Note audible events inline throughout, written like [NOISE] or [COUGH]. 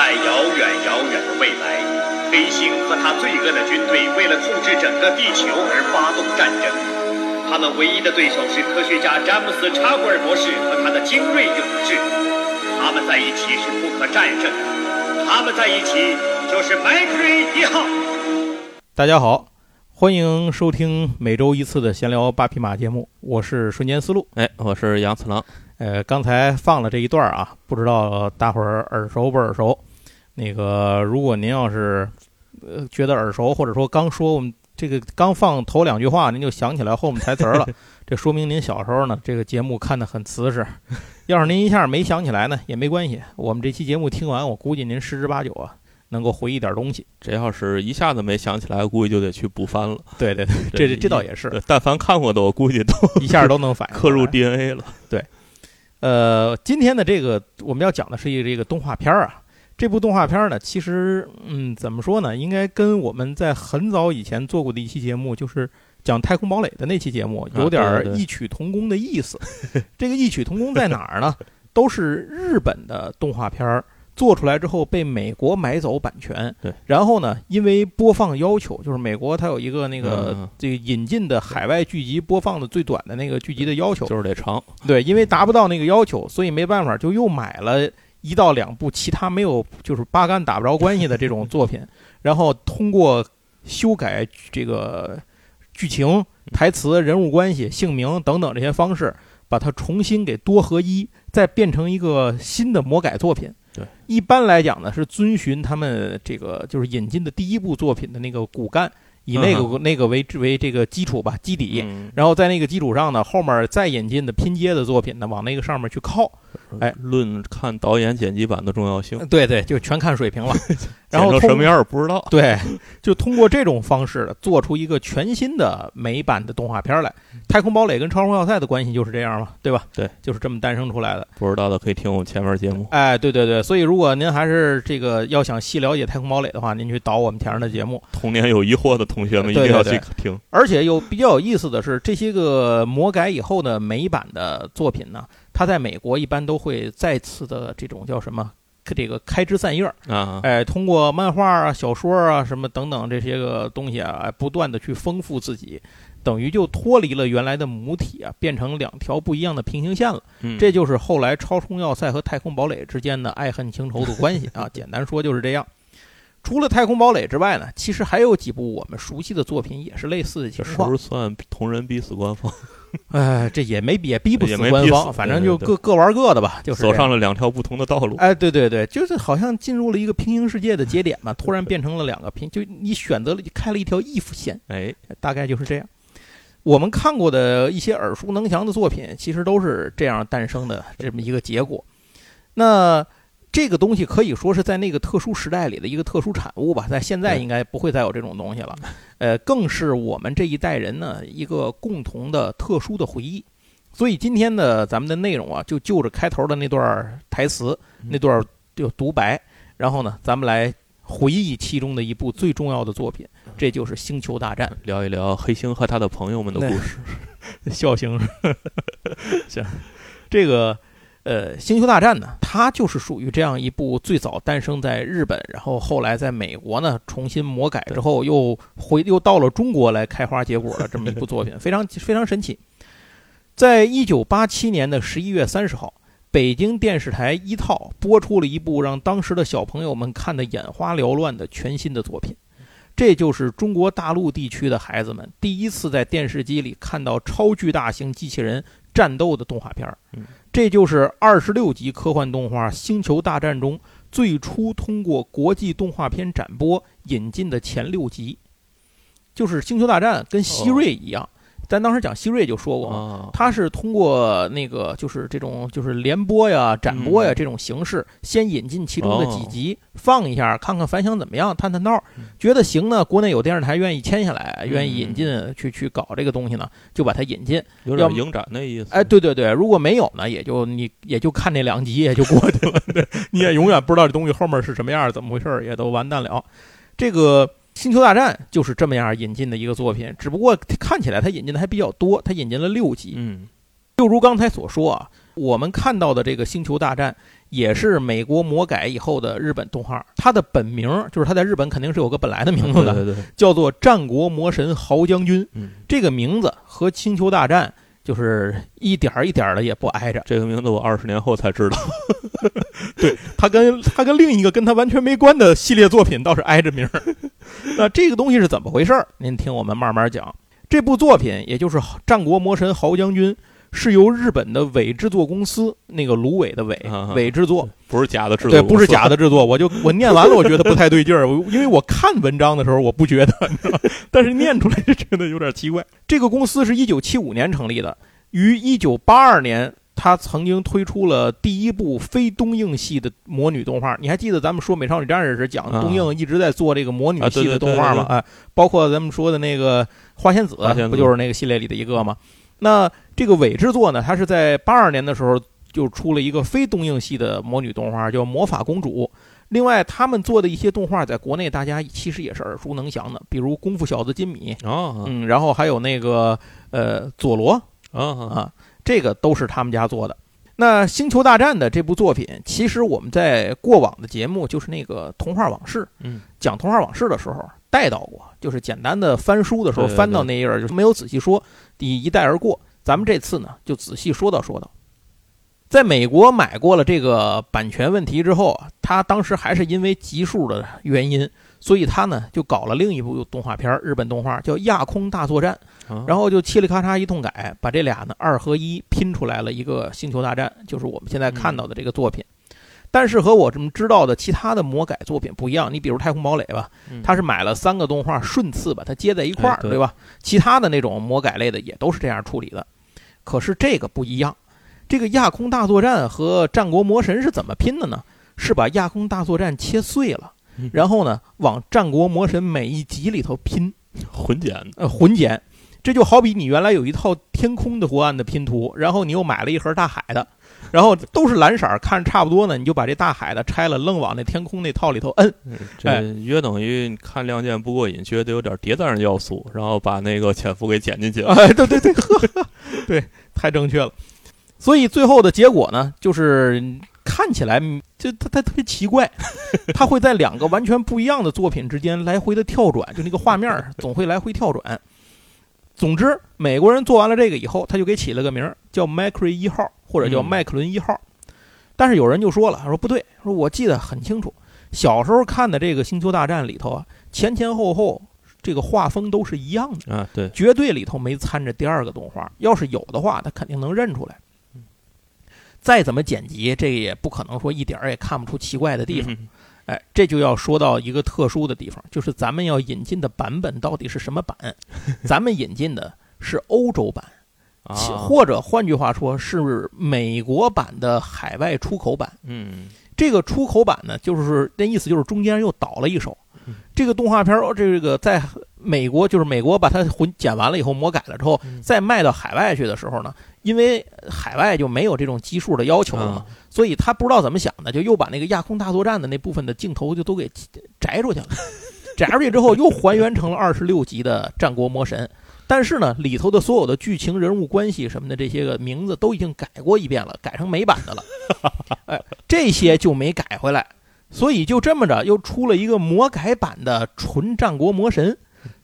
在遥远遥远的未来，黑星和他罪恶的军队为了控制整个地球而发动战争。他们唯一的对手是科学家詹姆斯·查古尔博士和他的精锐勇士。他们在一起是不可战胜的，他们在一起就是麦克瑞一号。大家好，欢迎收听每周一次的闲聊八匹马节目，我是瞬间思路。哎，我是杨次郎。呃，刚才放了这一段啊，不知道大伙儿耳熟不耳熟？那个，如果您要是呃觉得耳熟，或者说刚说我们这个刚放头两句话，您就想起来后面台词了，[LAUGHS] 这说明您小时候呢这个节目看得很瓷实。[LAUGHS] 要是您一下没想起来呢，也没关系，我们这期节目听完，我估计您十之八九啊能够回忆点东西。这要是一下子没想起来，估计就得去补番了。对对对，这这这倒也是，但凡看过的，我估计都一下都能反应 [LAUGHS] 刻入 DNA 了。对。呃，今天的这个我们要讲的是一个这个动画片儿啊。这部动画片儿呢，其实嗯，怎么说呢？应该跟我们在很早以前做过的一期节目，就是讲《太空堡垒》的那期节目，有点异曲同工的意思。[LAUGHS] 这个异曲同工在哪儿呢？都是日本的动画片儿。做出来之后被美国买走版权，对，然后呢，因为播放要求，就是美国它有一个那个这个引进的海外剧集播放的最短的那个剧集的要求，就是得长，对，因为达不到那个要求，所以没办法，就又买了一到两部其他没有就是八竿打不着关系的这种作品，[LAUGHS] 然后通过修改这个剧情、台词、人物关系、姓名等等这些方式，把它重新给多合一，再变成一个新的魔改作品。对，一般来讲呢，是遵循他们这个就是引进的第一部作品的那个骨干，以那个那个为为这个基础吧，基底，然后在那个基础上呢，后面再引进的拼接的作品呢，往那个上面去靠。哎，论看导演剪辑版的重要性，对对，就全看水平了。[LAUGHS] 然后什么样不知道。对，就通过这种方式做出一个全新的美版的动画片来。太空堡垒跟超空要塞的关系就是这样嘛，对吧？对，就是这么诞生出来的。不知道的可以听我们前面节目。哎，对对对，所以如果您还是这个要想细了解太空堡垒的话，您去导我们前面的节目。童年有疑惑的同学们一定要去听。而且有比较有意思的是，这些个魔改以后的美版的作品呢。他在美国一般都会再次的这种叫什么，这个开枝散叶啊，哎，通过漫画啊、小说啊什么等等这些个东西啊，不断的去丰富自己，等于就脱离了原来的母体啊，变成两条不一样的平行线了。这就是后来超充要塞和太空堡垒之间的爱恨情仇的关系啊。简单说就是这样。除了太空堡垒之外呢，其实还有几部我们熟悉的作品也是类似的情况。是不是算同人逼死官方？[LAUGHS] 哎，这也没也逼不死官方，反正就各各玩各的吧，就是走上了两条不同的道路。哎，对对对，就是好像进入了一个平行世界的节点嘛，突然变成了两个平，就你选择了开了一条 if 线，哎，大概就是这样。我们看过的一些耳熟能详的作品，其实都是这样诞生的这么一个结果。那。这个东西可以说是在那个特殊时代里的一个特殊产物吧，在现在应该不会再有这种东西了，呃，更是我们这一代人呢一个共同的特殊的回忆。所以今天的咱们的内容啊，就就着开头的那段台词，那段就独白，然后呢，咱们来回忆其中的一部最重要的作品，这就是《星球大战》，聊一聊黑星和他的朋友们的故事，[LAUGHS] 笑星，[LAUGHS] 行，这个。呃，星球大战呢，它就是属于这样一部最早诞生在日本，然后后来在美国呢重新魔改之后，又回又到了中国来开花结果的这么一部作品，非常非常神奇。在一九八七年的十一月三十号，北京电视台一套播出了一部让当时的小朋友们看得眼花缭乱的全新的作品，这就是中国大陆地区的孩子们第一次在电视机里看到超巨大型机器人战斗的动画片儿。这就是二十六集科幻动画《星球大战》中最初通过国际动画片展播引进的前六集，就是《星球大战》跟希瑞一样。咱当时讲希瑞就说过嘛，他是通过那个就是这种就是联播呀、展播呀这种形式，先引进其中的几集放一下，看看反响怎么样，探探道，觉得行呢，国内有电视台愿意签下来，愿意引进去去搞这个东西呢，就把它引进，有点影展那意思。哎，对对对，如果没有呢，也就你也就看那两集也就过去了，[LAUGHS] 你也永远不知道这东西后面是什么样，怎么回事，也都完蛋了。这个。星球大战就是这么样引进的一个作品，只不过看起来它引进的还比较多，它引进了六集。嗯，就如刚才所说啊，我们看到的这个星球大战也是美国魔改以后的日本动画。它的本名就是它在日本肯定是有个本来的名字的，对对对，叫做《战国魔神豪将军》。嗯，这个名字和《星球大战》就是一点儿一点儿的也不挨着。这个名字我二十年后才知道。[LAUGHS] 对他跟他跟另一个跟他完全没关的系列作品倒是挨着名儿。[LAUGHS] 那这个东西是怎么回事儿？您听我们慢慢讲。这部作品也就是《战国魔神豪将军》。是由日本的伪制作公司那个芦苇的苇啊伪制作，不是假的制作，对，不是假的制作。我就我念完了，我觉得不太对劲儿，因为我看文章的时候我不觉得，[LAUGHS] 但是念出来就觉得有点奇怪。这个公司是一九七五年成立的，于一九八二年，他曾经推出了第一部非东映系的魔女动画。你还记得咱们说《美少女战士》时讲东映一直在做这个魔女系的动画吗？哎，包括咱们说的那个花仙子，不就是那个系列里的一个吗？那这个伪制作呢，它是在八二年的时候就出了一个非东映系的魔女动画，叫《魔法公主》。另外，他们做的一些动画在国内大家其实也是耳熟能详的，比如《功夫小子金米》啊，嗯，然后还有那个呃佐罗啊啊，这个都是他们家做的。那《星球大战》的这部作品，其实我们在过往的节目，就是那个童话往事，嗯，讲童话往事的时候带到过，就是简单的翻书的时候翻到那页，就是没有仔细说，一一带而过。咱们这次呢，就仔细说道说道。在美国买过了这个版权问题之后啊，他当时还是因为集数的原因，所以他呢就搞了另一部动画片，日本动画叫《亚空大作战》，然后就嘁里咔嚓一通改，把这俩呢二合一拼出来了一个《星球大战》，就是我们现在看到的这个作品。但是和我这么知道的其他的魔改作品不一样，你比如《太空堡垒》吧，他是买了三个动画顺次把它接在一块儿，对吧？其他的那种魔改类的也都是这样处理的。可是这个不一样，这个亚空大作战和战国魔神是怎么拼的呢？是把亚空大作战切碎了，然后呢往战国魔神每一集里头拼，混剪，呃，混剪。这就好比你原来有一套天空的图案的拼图，然后你又买了一盒大海的。然后都是蓝色，看着差不多呢，你就把这大海的拆了，愣往那天空那套里头摁。这约等于看亮剑不过瘾，觉得有点谍战要素，然后把那个潜伏给剪进去了。哎，对对对，[LAUGHS] 对，太正确了。所以最后的结果呢，就是看起来就他他特别奇怪，[LAUGHS] 他会在两个完全不一样的作品之间来回的跳转，就那个画面 [LAUGHS] 总会来回跳转。总之，美国人做完了这个以后，他就给起了个名儿，叫麦克瑞一号，或者叫麦克伦一号。但是有人就说了，说不对，说我记得很清楚，小时候看的这个《星球大战》里头啊，前前后后这个画风都是一样的啊，对，绝对里头没掺着第二个动画。要是有的话，他肯定能认出来。再怎么剪辑，这也不可能说一点儿也看不出奇怪的地方。哎，这就要说到一个特殊的地方，就是咱们要引进的版本到底是什么版？[LAUGHS] 咱们引进的是欧洲版，或者换句话说是美国版的海外出口版。嗯，这个出口版呢，就是那意思，就是中间又倒了一手。这个动画片儿，这个在美国，就是美国把它混剪完了以后，魔改了之后，再卖到海外去的时候呢，因为海外就没有这种基数的要求了嘛，所以他不知道怎么想的，就又把那个亚空大作战的那部分的镜头就都给摘出去了，[LAUGHS] 摘出去之后又还原成了二十六集的战国魔神，但是呢，里头的所有的剧情、人物关系什么的这些个名字都已经改过一遍了，改成美版的了，[LAUGHS] 哎，这些就没改回来。所以就这么着，又出了一个魔改版的纯战国魔神。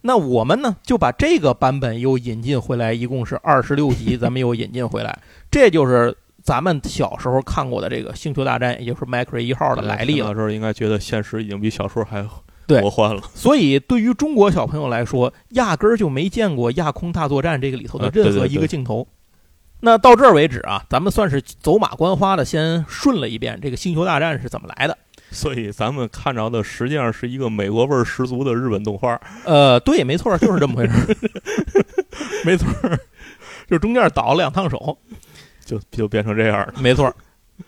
那我们呢，就把这个版本又引进回来，一共是二十六集，[LAUGHS] 咱们又引进回来。这就是咱们小时候看过的这个《星球大战》，也就是麦克瑞一号的来历了。那时候应该觉得现实已经比小说还魔幻了。所以对于中国小朋友来说，压根儿就没见过《亚空大作战》这个里头的任何一个镜头。那到这儿为止啊，咱们算是走马观花的先顺了一遍这个《星球大战》是怎么来的。所以咱们看着的实际上是一个美国味儿十足的日本动画。呃，对，没错，就是这么回事。[LAUGHS] 没错，就中间倒了两趟手，就就变成这样了。没错。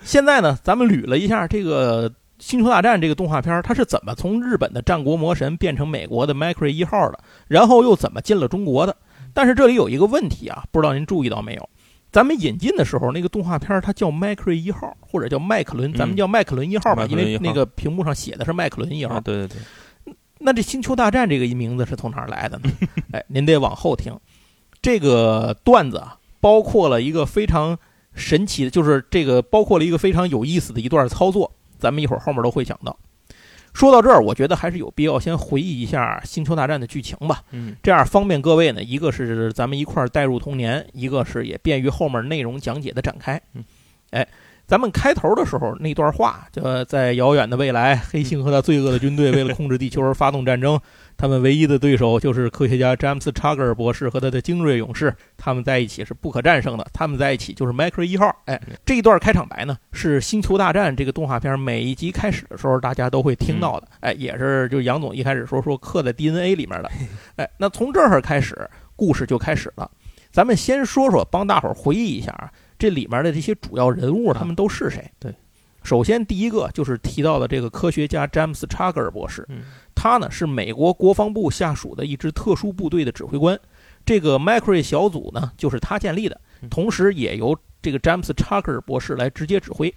现在呢，咱们捋了一下这个《星球大战》这个动画片，它是怎么从日本的战国魔神变成美国的麦克瑞一号的，然后又怎么进了中国的？但是这里有一个问题啊，不知道您注意到没有？咱们引进的时候，那个动画片它叫麦克瑞一号，或者叫麦克伦，咱们叫麦克伦一号吧，因为那个屏幕上写的是麦克伦一号。对对对。那这《星球大战》这个名字是从哪儿来的呢？[LAUGHS] 哎，您得往后听。这个段子啊，包括了一个非常神奇的，就是这个包括了一个非常有意思的一段操作，咱们一会儿后面都会讲到。说到这儿，我觉得还是有必要先回忆一下《星球大战》的剧情吧，嗯这样方便各位呢，一个是咱们一块儿带入童年，一个是也便于后面内容讲解的展开嗯。哎，咱们开头的时候那段话，就在遥远的未来，黑猩和他罪恶的军队为了控制地球而发动战争，他们唯一的对手就是科学家詹姆斯·查格尔博士和他的精锐勇士，他们在一起是不可战胜的，他们在一起就是迈克尔一号。哎，这一段开场白呢，是《星球大战》这个动画片每一集开始的时候大家都会听到的。哎，也是就杨总一开始说说刻在 DNA 里面的。哎，那从这儿开始，故事就开始了。咱们先说说，帮大伙儿回忆一下啊，这里面的这些主要人物，他们都是谁？对，首先第一个就是提到的这个科学家詹姆斯·查格尔博士，嗯他呢是美国国防部下属的一支特殊部队的指挥官。这个麦克瑞小组呢，就是他建立的，嗯同时也由这个詹姆斯·查克尔博士来直接指挥。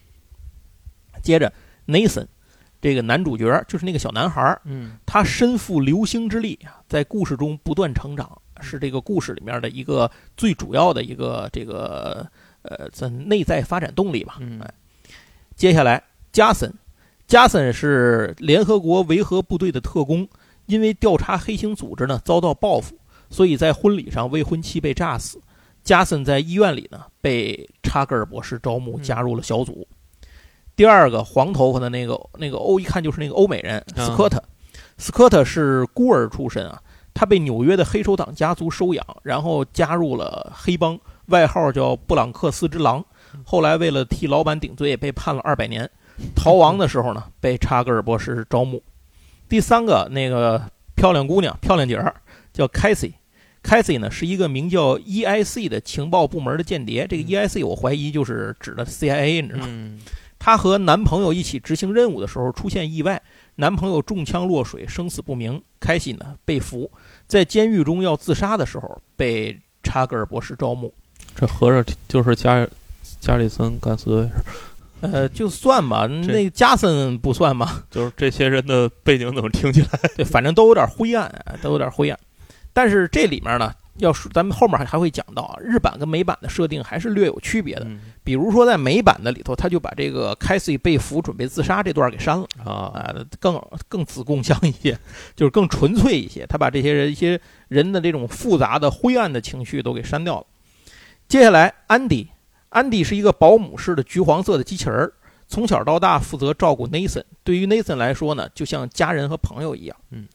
接着，Nathan 这个男主角就是那个小男孩儿，嗯他身负流星之力啊，在故事中不断成长，是这个故事里面的一个最主要的一个这个呃在内在发展动力吧。接下来加森，加森是联合国维和部队的特工，因为调查黑星组织呢遭到报复，所以在婚礼上未婚妻被炸死。加森在医院里呢被查格尔博士招募，嗯加入了小组。第二个黄头发的那个那个欧，一看就是那个欧美人啊斯科特。斯科特是孤儿出身啊，他被纽约的黑手党家族收养，然后加入了黑帮，外号叫布朗克斯之狼。后来为了替老板顶罪，被判了二百年。逃亡的时候呢，被查格尔博士招募。第三个那个漂亮姑娘、漂亮姐儿叫凯西。凯西呢是一个名叫 EIC 的情报部门的间谍。这个 EIC 我怀疑就是指的 CIA，你知道吗？嗯她和男朋友一起执行任务的时候出现意外，男朋友中枪落水，生死不明。凯西呢被俘，在监狱中要自杀的时候被查格尔博士招募。这合着就是加加里森·甘斯威，呃，就算吧，那加森不算吧？[LAUGHS] 就是这些人的背景怎么听起来？对，反正都有点灰暗，都有点灰暗。但是这里面呢，要是咱们后面还还会讲到啊，日版跟美版的设定还是略有区别的。嗯比如说在美版的里头，他就把这个凯西被俘准备自杀这段给删了。啊，啊，更更子贡像一些，就是更纯粹一些。他把这些人一些人的这种复杂的灰暗的情绪都给删掉了。接下来，安迪，安迪是一个保姆式的橘黄色的机器人儿，从小到大负责照顾 Nathan。对于 Nathan 来说呢，就像家人和朋友一样。嗯。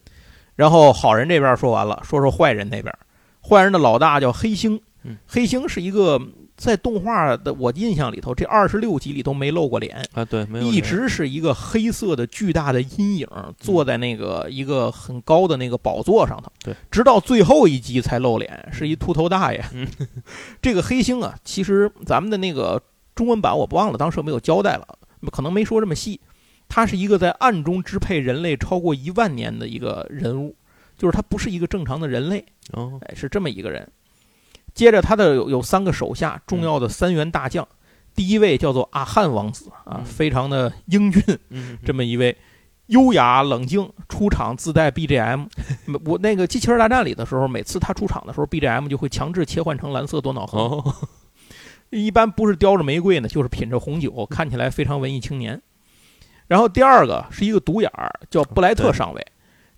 然后好人这边说完了，说说坏人那边。坏人的老大叫黑星，嗯黑星是一个在动画的我印象里头，这二十六集里都没露过脸。啊，对，没有一直是一个黑色的巨大的阴影，坐在那个一个很高的那个宝座上头。对，直到最后一集才露脸，是一秃头大爷。嗯 [LAUGHS] 这个黑星啊，其实咱们的那个中文版我不忘了，当时有没有交代了，可能没说这么细。他是一个在暗中支配人类超过一万年的一个人物，就是他不是一个正常的人类，哦，哎，是这么一个人。接着他的有有三个手下，重要的三员大将。第一位叫做阿汉王子啊，嗯非常的英俊，嗯，这么一位优雅冷静，出场自带 BGM。[LAUGHS] 我那个《机器人大战》里的时候，每次他出场的时候，BGM 就会强制切换成蓝色多瑙河。哦，一般不是叼着玫瑰呢，就是品着红酒，看起来非常文艺青年。然后第二个是一个独眼儿，叫布莱特上尉，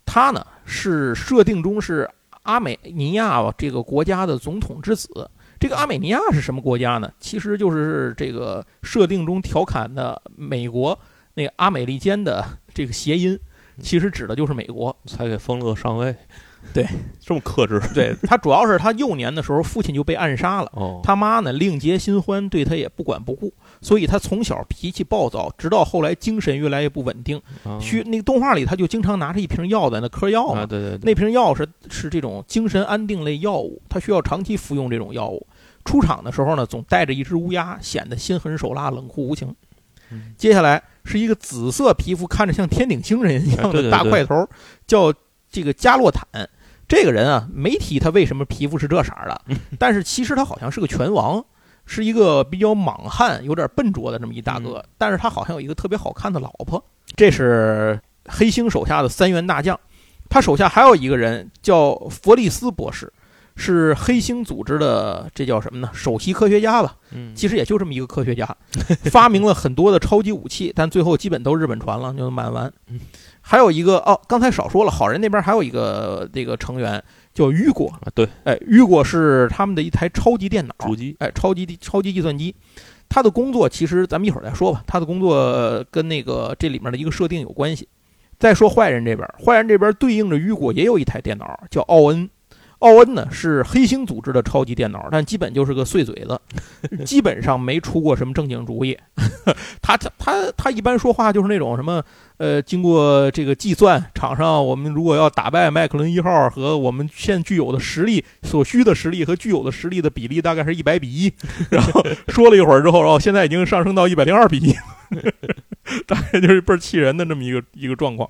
他呢是设定中是阿美尼亚这个国家的总统之子。这个阿美尼亚是什么国家呢？其实就是这个设定中调侃的美国那个阿美利坚的这个谐音，其实指的就是美国。才给封了个上尉，[LAUGHS] 对，这么克制对他主要是他幼年的时候父亲就被暗杀了。哦，他妈呢另结新欢，对他也不管不顾，所以他从小脾气暴躁，直到后来精神越来越不稳定。啊需那个动画里，他就经常拿着一瓶药在那嗑药嘛啊，。对对对，那瓶药是是这种精神安定类药物，他需要长期服用这种药物。出场的时候呢，总带着一只乌鸦，显得心狠手辣、冷酷无情。嗯接下来是一个紫色皮肤，看着像天顶星人一样的对对对大块头，叫这个加洛坦。这个人啊，没提他为什么皮肤是这色儿的，但是其实他好像是个拳王，是一个比较莽汉、有点笨拙的这么一大哥。但是他好像有一个特别好看的老婆。这是黑星手下的三员大将，他手下还有一个人叫弗利斯博士，是黑星组织的，这叫什么呢？首席科学家吧。嗯，其实也就这么一个科学家，发明了很多的超级武器，但最后基本都日本传了，就满完。还有一个哦，刚才少说了，好人那边还有一个这个成员叫雨果啊，对，哎，雨果是他们的一台超级电脑主机，哎，超级超级计算机。他的工作其实咱们一会儿再说吧，他的工作跟那个这里面的一个设定有关系。再说坏人这边，坏人这边对应着雨果也有一台电脑叫奥恩。奥恩呢是黑星组织的超级电脑，但基本就是个碎嘴子，[LAUGHS] 基本上没出过什么正经主意。[LAUGHS] 他他他他一般说话就是那种什么呃，经过这个计算，场上我们如果要打败麦克伦一号和我们现具有的实力所需的实力和具有的实力的比例大概是一百比一。然后 [LAUGHS] 说了一会儿之后，然后，现在已经上升到一百零二比一，大概就是倍儿气人的这么一个一个状况。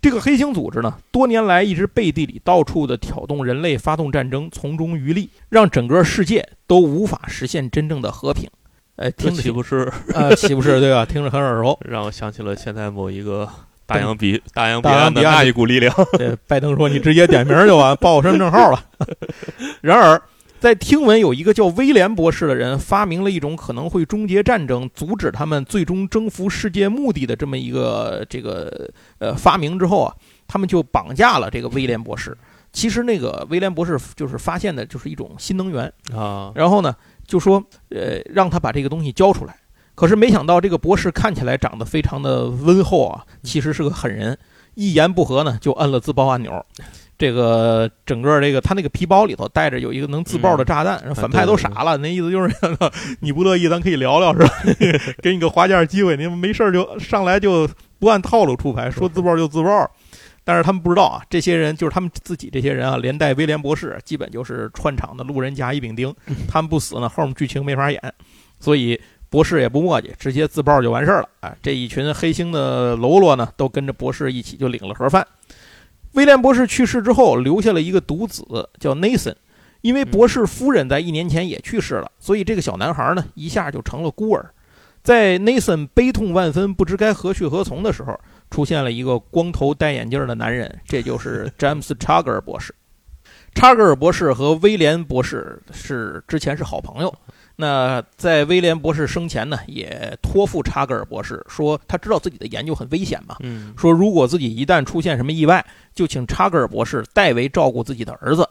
这个黑星组织呢，多年来一直背地里到处的挑动人类发动战争，从中渔利，让整个世界都无法实现真正的和平。哎，听岂不是？呃，岂不是对吧？听着很耳熟，[LAUGHS] 让我想起了现在某一个大洋彼大洋彼岸的那一股力量。对，拜登说你直接点名就完，报我身份证号了。[LAUGHS] 然而。在听闻有一个叫威廉博士的人发明了一种可能会终结战争、阻止他们最终征服世界目的的这么一个这个呃发明之后啊，他们就绑架了这个威廉博士。其实那个威廉博士就是发现的就是一种新能源啊，然后呢就说呃让他把这个东西交出来。可是没想到这个博士看起来长得非常的温厚啊，其实是个狠人，一言不合呢就摁了自爆按钮。这个整个这个他那个皮包里头带着有一个能自爆的炸弹，反派都傻了。那意思就是 [LAUGHS] 你不乐意，咱可以聊聊，是吧？给你个划价机会，您没事就上来就不按套路出牌，说自爆就自爆。但是他们不知道啊，这些人就是他们自己这些人啊，连带威廉博士，基本就是串场的路人甲乙丙丁。他们不死呢，后面剧情没法演，所以博士也不墨迹，直接自爆就完事儿了。啊，这一群黑星的喽啰呢，都跟着博士一起就领了盒饭。威廉博士去世之后，留下了一个独子，叫 Nathan。因为博士夫人在一年前也去世了，所以这个小男孩呢，一下就成了孤儿。在 Nathan 悲痛万分、不知该何去何从的时候，出现了一个光头戴眼镜的男人，这就是詹姆斯·查格尔博士。查格尔博士和威廉博士是之前是好朋友。那在威廉博士生前呢，也托付查格尔博士说，他知道自己的研究很危险嘛，嗯，说如果自己一旦出现什么意外，就请查格尔博士代为照顾自己的儿子。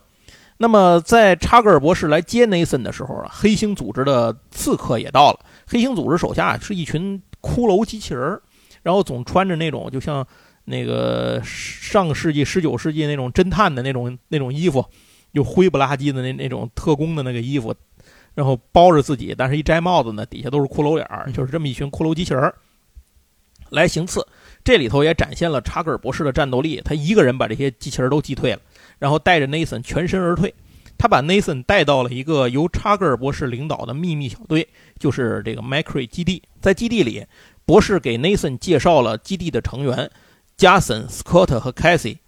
那么在查格尔博士来接内森的时候啊，黑星组织的刺客也到了。黑星组织手下是一群骷髅机器人，然后总穿着那种就像那个上个世纪十九世纪那种侦探的那种那种衣服，就灰不拉几的那那种特工的那个衣服。然后包着自己，但是一摘帽子呢，底下都是骷髅脸儿，就是这么一群骷髅机器人儿来行刺。这里头也展现了查格尔博士的战斗力，他一个人把这些机器人都击退了，然后带着 Nathan 全身而退。他把 Nathan 带到了一个由查格尔博士领导的秘密小队，就是这个麦克瑞基地。在基地里，博士给 Nathan 介绍了基地的成员加森、斯科特和 Cassie，，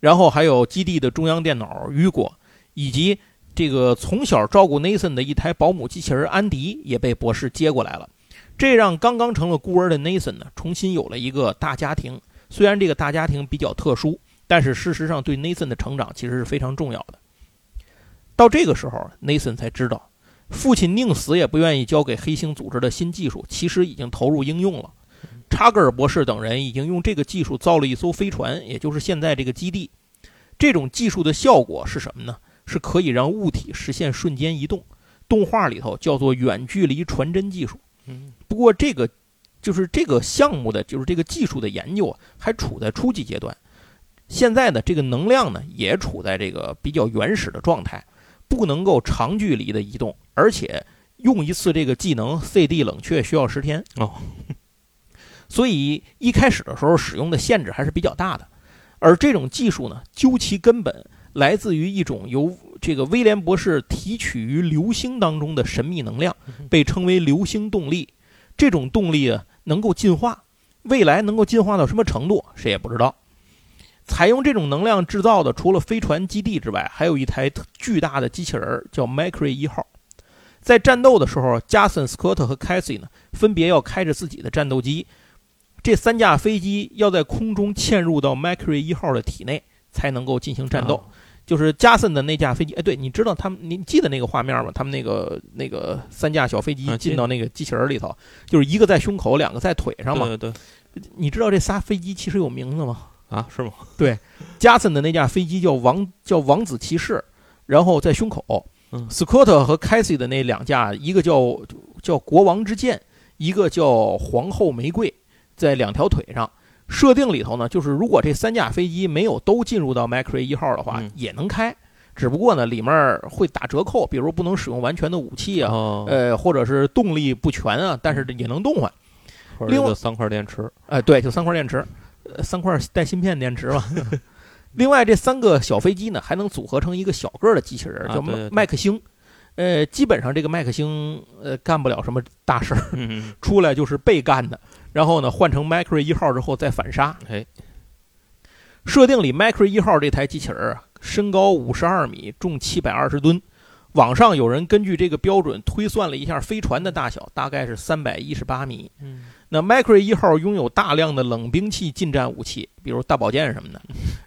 然后还有基地的中央电脑雨果以及。这个从小照顾 Nathan 的一台保姆机器人安迪也被博士接过来了，这让刚刚成了孤儿的 Nathan 呢，重新有了一个大家庭。虽然这个大家庭比较特殊，但是事实上对 Nathan 的成长其实是非常重要的。到这个时候，Nathan 才知道，父亲宁死也不愿意交给黑星组织的新技术，其实已经投入应用了。查格尔博士等人已经用这个技术造了一艘飞船，也就是现在这个基地。这种技术的效果是什么呢？是可以让物体实现瞬间移动，动画里头叫做远距离传真技术。嗯，不过这个就是这个项目的，就是这个技术的研究啊，还处在初级阶段。现在呢，这个能量呢也处在这个比较原始的状态，不能够长距离的移动，而且用一次这个技能 CD 冷却需要十天哦。[LAUGHS] 所以一开始的时候使用的限制还是比较大的。而这种技术呢，究其根本。来自于一种由这个威廉博士提取于流星当中的神秘能量，被称为流星动力。这种动力啊，能够进化，未来能够进化到什么程度，谁也不知道。采用这种能量制造的，除了飞船基地之外，还有一台巨大的机器人，叫麦克瑞一号。在战斗的时候，加森、斯科特和凯西呢，分别要开着自己的战斗机，这三架飞机要在空中嵌入到麦克瑞一号的体内，才能够进行战斗。就是加森的那架飞机。哎，对，你知道他们，你记得那个画面吗？他们那个那个三架小飞机进到那个机器人里头，就是一个在胸口，两个在腿上嘛。对对你知道这仨飞机其实有名字吗？啊，是吗？对加森的那架飞机叫王叫王子骑士，然后在胸口。嗯斯科特和凯西的那两架，一个叫叫国王之剑，一个叫皇后玫瑰，在两条腿上。设定里头呢，就是如果这三架飞机没有都进入到 Macquarie 一号的话，嗯也能开，只不过呢里面会打折扣，比如不能使用完全的武器啊，哦，呃，或者是动力不全啊，但是也能动换。另外就三块电池，哎，对，就三块电池，呃，三块带芯片电池嘛。[LAUGHS] 另外，这三个小飞机呢，还能组合成一个小个儿的机器人，叫麦啊对对对麦克星。呃，基本上这个麦克星呃干不了什么大事儿，嗯，出来就是被干的。然后呢，换成 Macquarie 一号之后再反杀。哎，设定里 Macquarie 一号这台机器人啊，身高五十二米，重七百二十吨。网上有人根据这个标准推算了一下飞船的大小，大概是三百一十八米。嗯那 Macquarie 一号拥有大量的冷兵器近战武器，比如大宝剑什么的，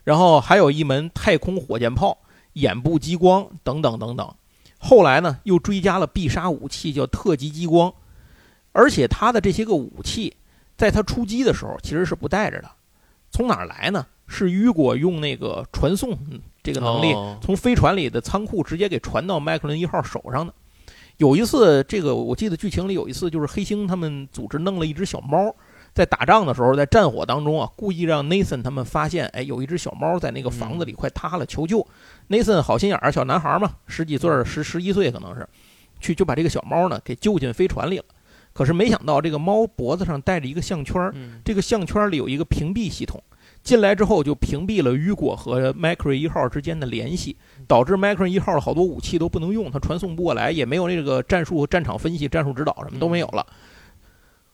然后还有一门太空火箭炮、眼部激光等等等等。后来呢，又追加了必杀武器，叫特级激光。而且它的这些个武器，在他出击的时候其实是不带着的。从哪儿来呢？是雨果用那个传送嗯这个能力，哦从飞船里的仓库直接给传到麦克伦一号手上的。有一次，这个我记得剧情里有一次，就是黑星他们组织弄了一只小猫，在打仗的时候，在战火当中啊，故意让 Nathan 他们发现，哎，有一只小猫在那个房子里快塌了，求救。Nathan 好心眼儿，小男孩嘛，十几岁儿，十十一岁可能是，去就把这个小猫呢给救进飞船里了。可是没想到，这个猫脖子上戴着一个项圈这个项圈里有一个屏蔽系统，进来之后就屏蔽了雨果和 Macquarie 一号之间的联系，导致 Macquarie 一号的好多武器都不能用，它传送不过来，也没有那个战术、战场分析、战术指导什么都没有了。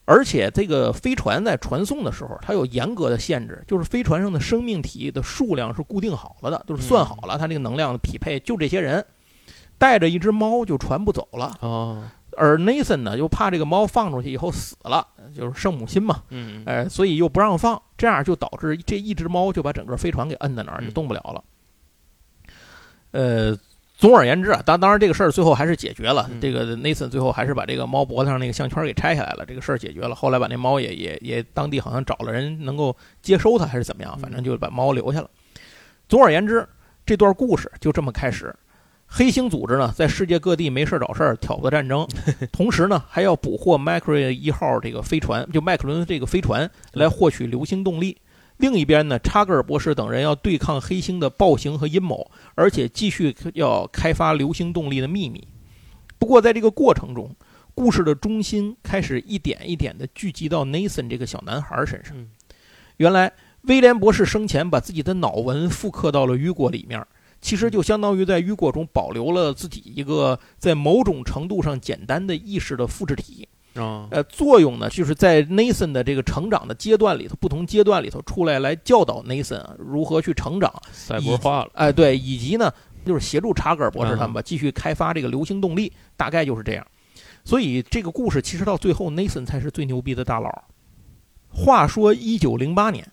而且这个飞船在传送的时候，它有严格的限制，就是飞船上的生命体的数量是固定好了的，就是算好了，它这个能量的匹配就这些人，带着一只猫就传不走了。哦，而 Nathan 呢，又怕这个猫放出去以后死了，就是圣母心嘛，嗯哎，所以又不让放，这样就导致这一只猫就把整个飞船给摁在那儿，就嗯动不了了。呃，总而言之啊，当当然这个事儿最后还是解决了，嗯这个 Nathan 最后还是把这个猫脖子上那个项圈给拆下来了，这个事儿解决了。后来把那猫也也也当地好像找了人能够接收它，还是怎么样，反正就把猫留下了。总而言之，这段故事就这么开始。黑星组织呢，在世界各地没事儿找事儿挑拨战争，[LAUGHS] 同时呢，还要捕获麦克瑞一号这个飞船，就麦克伦这个飞船来获取流星动力。另一边呢，查格尔博士等人要对抗黑星的暴行和阴谋，而且继续要开发流星动力的秘密。不过，在这个过程中，故事的中心开始一点一点地聚集到 Nathan 这个小男孩身上。嗯原来，威廉博士生前把自己的脑纹复刻到了雨果里面，其实就相当于在雨果中保留了自己一个在某种程度上简单的意识的复制体。啊，呃，作用呢，就是在 Nathan 的这个成长的阶段里头，不同阶段里头出来来教导 Nathan 啊如何去成长。赛博化了，哎，对，以及呢，就是协助查格尔博士他们吧，继续开发这个流星动力，大概就是这样。所以这个故事其实到最后，Nathan 才是最牛逼的大佬。话说，一九零八年，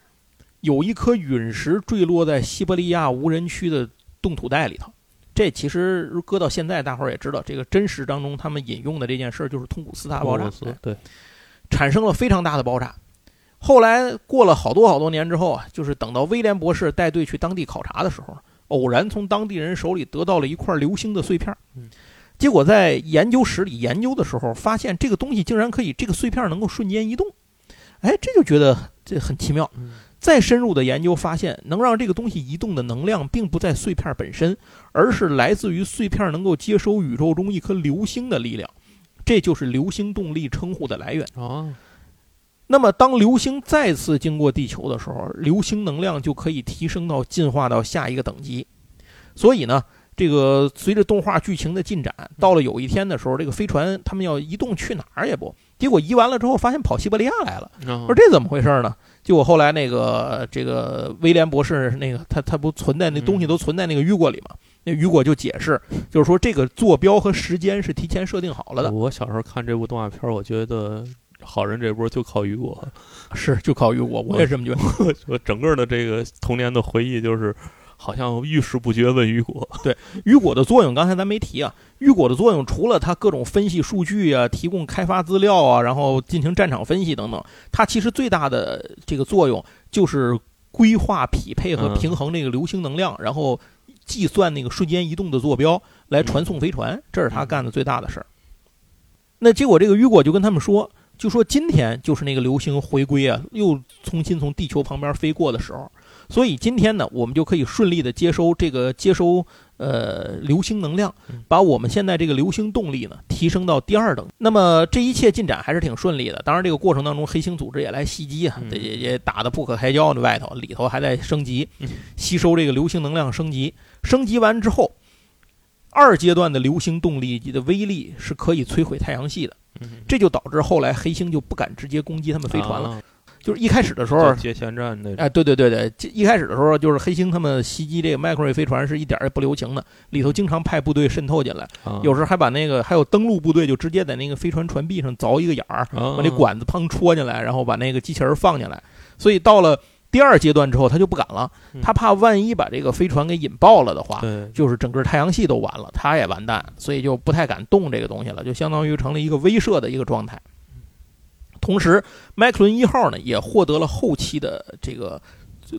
有一颗陨石坠落在西伯利亚无人区的冻土带里头。这其实搁到现在，大伙儿也知道，这个真实当中他们引用的这件事儿就是通古斯大爆炸对，产生了非常大的爆炸。后来过了好多好多年之后啊，就是等到威廉博士带队去当地考察的时候，偶然从当地人手里得到了一块流星的碎片嗯。结果在研究室里研究的时候，发现这个东西竟然可以，这个碎片能够瞬间移动。哎，这就觉得这很奇妙。嗯再深入的研究发现，能让这个东西移动的能量，并不在碎片本身，而是来自于碎片能够接收宇宙中一颗流星的力量。这就是流星动力称呼的来源。啊，那么，当流星再次经过地球的时候，流星能量就可以提升到进化到下一个等级。所以呢，这个随着动画剧情的进展，到了有一天的时候，这个飞船他们要移动去哪儿也不，结果移完了之后，发现跑西伯利亚来了。啊说这怎么回事呢？结果后来那个这个威廉博士那个他他不存在那东西都存在那个雨果里嘛？那雨果就解释，就是说这个坐标和时间是提前设定好了的，我小时候看这部动画片儿，我觉得好人这波就靠雨果，是就靠雨果，我也这么觉得。[LAUGHS] 我整个的这个童年的回忆就是好像遇事不决问雨果。[LAUGHS] 对雨果的作用，刚才咱没提啊。雨果的作用除了它各种分析数据啊，提供开发资料啊，然后进行战场分析等等，它其实最大的这个作用就是规划、匹配和平衡这个流星能量，然后计算那个瞬间移动的坐标，来传送飞船，这是他干的最大的事儿。那结果这个雨果就跟他们说，就说今天就是那个流星回归啊，又重新从地球旁边飞过的时候，所以今天呢，我们就可以顺利的接收这个接收。呃，流星能量把我们现在这个流星动力呢提升到第二等。那么这一切进展还是挺顺利的。当然，这个过程当中，黑星组织也来袭击啊，也也打得不可开交。那外头里头还在升级，吸收这个流星能量升级。升级完之后，二阶段的流星动力的威力是可以摧毁太阳系的。这就导致后来黑星就不敢直接攻击他们飞船了。就是一开始的时候，接前站那哎，对对对对，一开始的时候，就是黑星他们袭击这个麦克瑞飞船是一点也不留情的，里头经常派部队渗透进来，有时还把那个还有登陆部队就直接在那个飞船船壁上凿一个眼儿，把那管子砰戳进来，然后把那个机器人放进来。所以到了第二阶段之后，他就不敢了，他怕万一把这个飞船给引爆了的话，就是整个太阳系都完了，他也完蛋，所以就不太敢动这个东西了，就相当于成了一个威慑的一个状态。同时，麦克伦一号呢也获得了后期的这个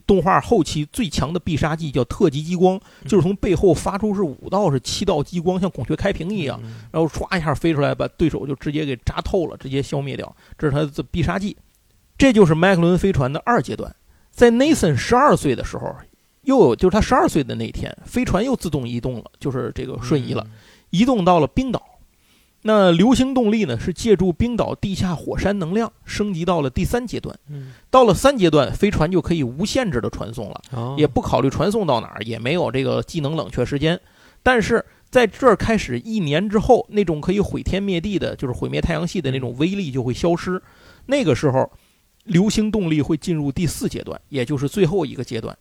动画后期最强的必杀技，叫特级激光，就是从背后发出是五道是七道激光，像孔雀开屏一样，然后唰一下飞出来，把对手就直接给扎透了，直接消灭掉。这是他的必杀技。这就是麦克伦飞船的二阶段。在 Nathan 十二岁的时候，又有就是他十二岁的那天，飞船又自动移动了，就是这个瞬移了，移动到了冰岛。那流星动力呢？是借助冰岛地下火山能量升级到了第三阶段。到了三阶段，飞船就可以无限制的传送了，也不考虑传送到哪儿，也没有这个技能冷却时间。但是在这儿开始一年之后，那种可以毁天灭地的，就是毁灭太阳系的那种威力就会消失。那个时候，流星动力会进入第四阶段，也就是最后一个阶段。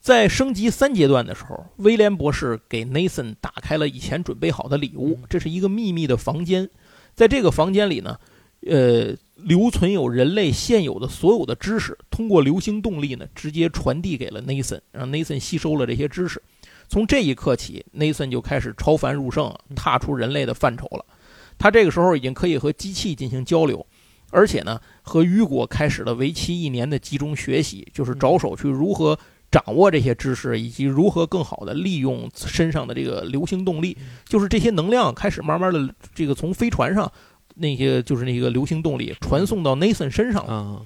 在升级三阶段的时候，威廉博士给 Nathan 打开了以前准备好的礼物。这是一个秘密的房间，在这个房间里呢，呃，留存有人类现有的所有的知识，通过流星动力呢，直接传递给了 Nathan，让 Nathan 吸收了这些知识。从这一刻起，Nathan 就开始超凡入圣，踏出人类的范畴了。他这个时候已经可以和机器进行交流，而且呢，和雨果开始了为期一年的集中学习，就是着手去如何。掌握这些知识，以及如何更好的利用身上的这个流星动力，就是这些能量开始慢慢的这个从飞船上那些就是那个流星动力传送到 Nathan 身上了。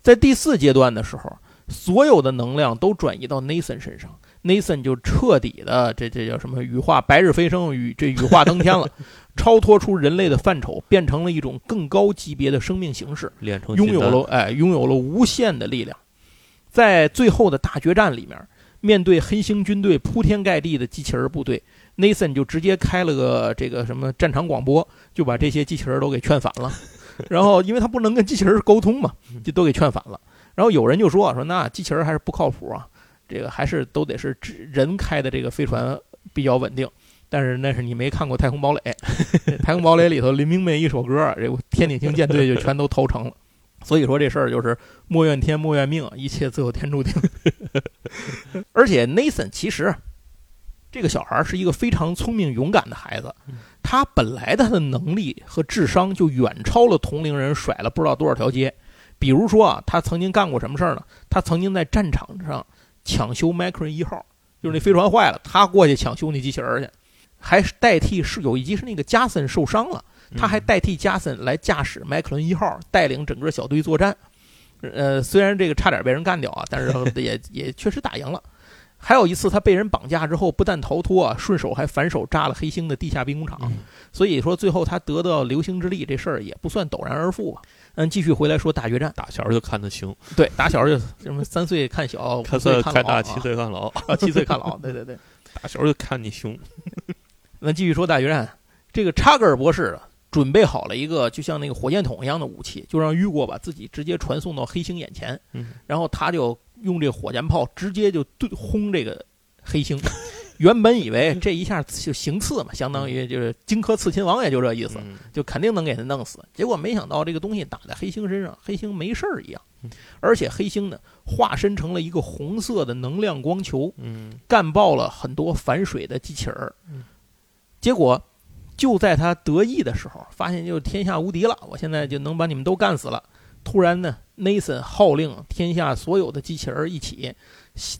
在第四阶段的时候，所有的能量都转移到 Nathan 身上，Nathan 就彻底的这这叫什么羽化白日飞升，羽这羽化登天了，[LAUGHS] 超脱出人类的范畴，变成了一种更高级别的生命形式，拥有了哎拥有了无限的力量。在最后的大决战里面，面对黑星军队铺天盖地的机器人部队，Nathan 就直接开了个这个什么战场广播，就把这些机器人都给劝反了。[LAUGHS] 然后，因为他不能跟机器人沟通嘛，就都给劝反了。然后有人就说：“说那机器人还是不靠谱啊，这个还是都得是人开的这个飞船比较稳定。”但是那是你没看过《太空堡垒》，《太空堡垒》里头林明媚一首歌，这天顶星舰队就全都投诚了。所以说这事儿就是莫怨天莫怨命，一切自有天注定。[LAUGHS] 而且 Nathan 其实这个小孩是一个非常聪明勇敢的孩子，他本来他的能力和智商就远超了同龄人，甩了不知道多少条街。比如说啊，他曾经干过什么事儿呢？他曾经在战场上抢修 m 克 c 一号，就是那飞船坏了，他过去抢修那机器人去，还代替是有一集是那个加森受伤了。他还代替加森来驾驶麦克伦一号，带领整个小队作战。呃，虽然这个差点被人干掉啊，但是 [LAUGHS] 也也确实打赢了。还有一次，他被人绑架之后，不但逃脱啊，顺手还反手炸了黑星的地下兵工厂。所以说，最后他得到流星之力，这事儿也不算陡然而富吧。嗯，继续回来说大决战。打小就看得清，对，打小就什么三岁看小，看岁看大，七岁看老啊，七岁看老，对对对，[LAUGHS] 打小就看你凶。[LAUGHS] 那继续说大决战，这个查格尔博士。准备好了一个就像那个火箭筒一样的武器，就让雨果把自己直接传送到黑星眼前，然后他就用这火箭炮直接就对轰这个黑星，[LAUGHS] 原本以为这一下就行刺嘛，相当于就是荆轲刺秦王，也就这意思，嗯。就肯定能给他弄死。结果没想到这个东西打在黑星身上，黑星没事儿一样。嗯，而且黑星呢化身成了一个红色的能量光球，嗯。干爆了很多反水的机器人儿。嗯。结果就在他得意的时候，发现就天下无敌了，我现在就能把你们都干死了。突然呢，Nathan 号令天下所有的机器人儿一起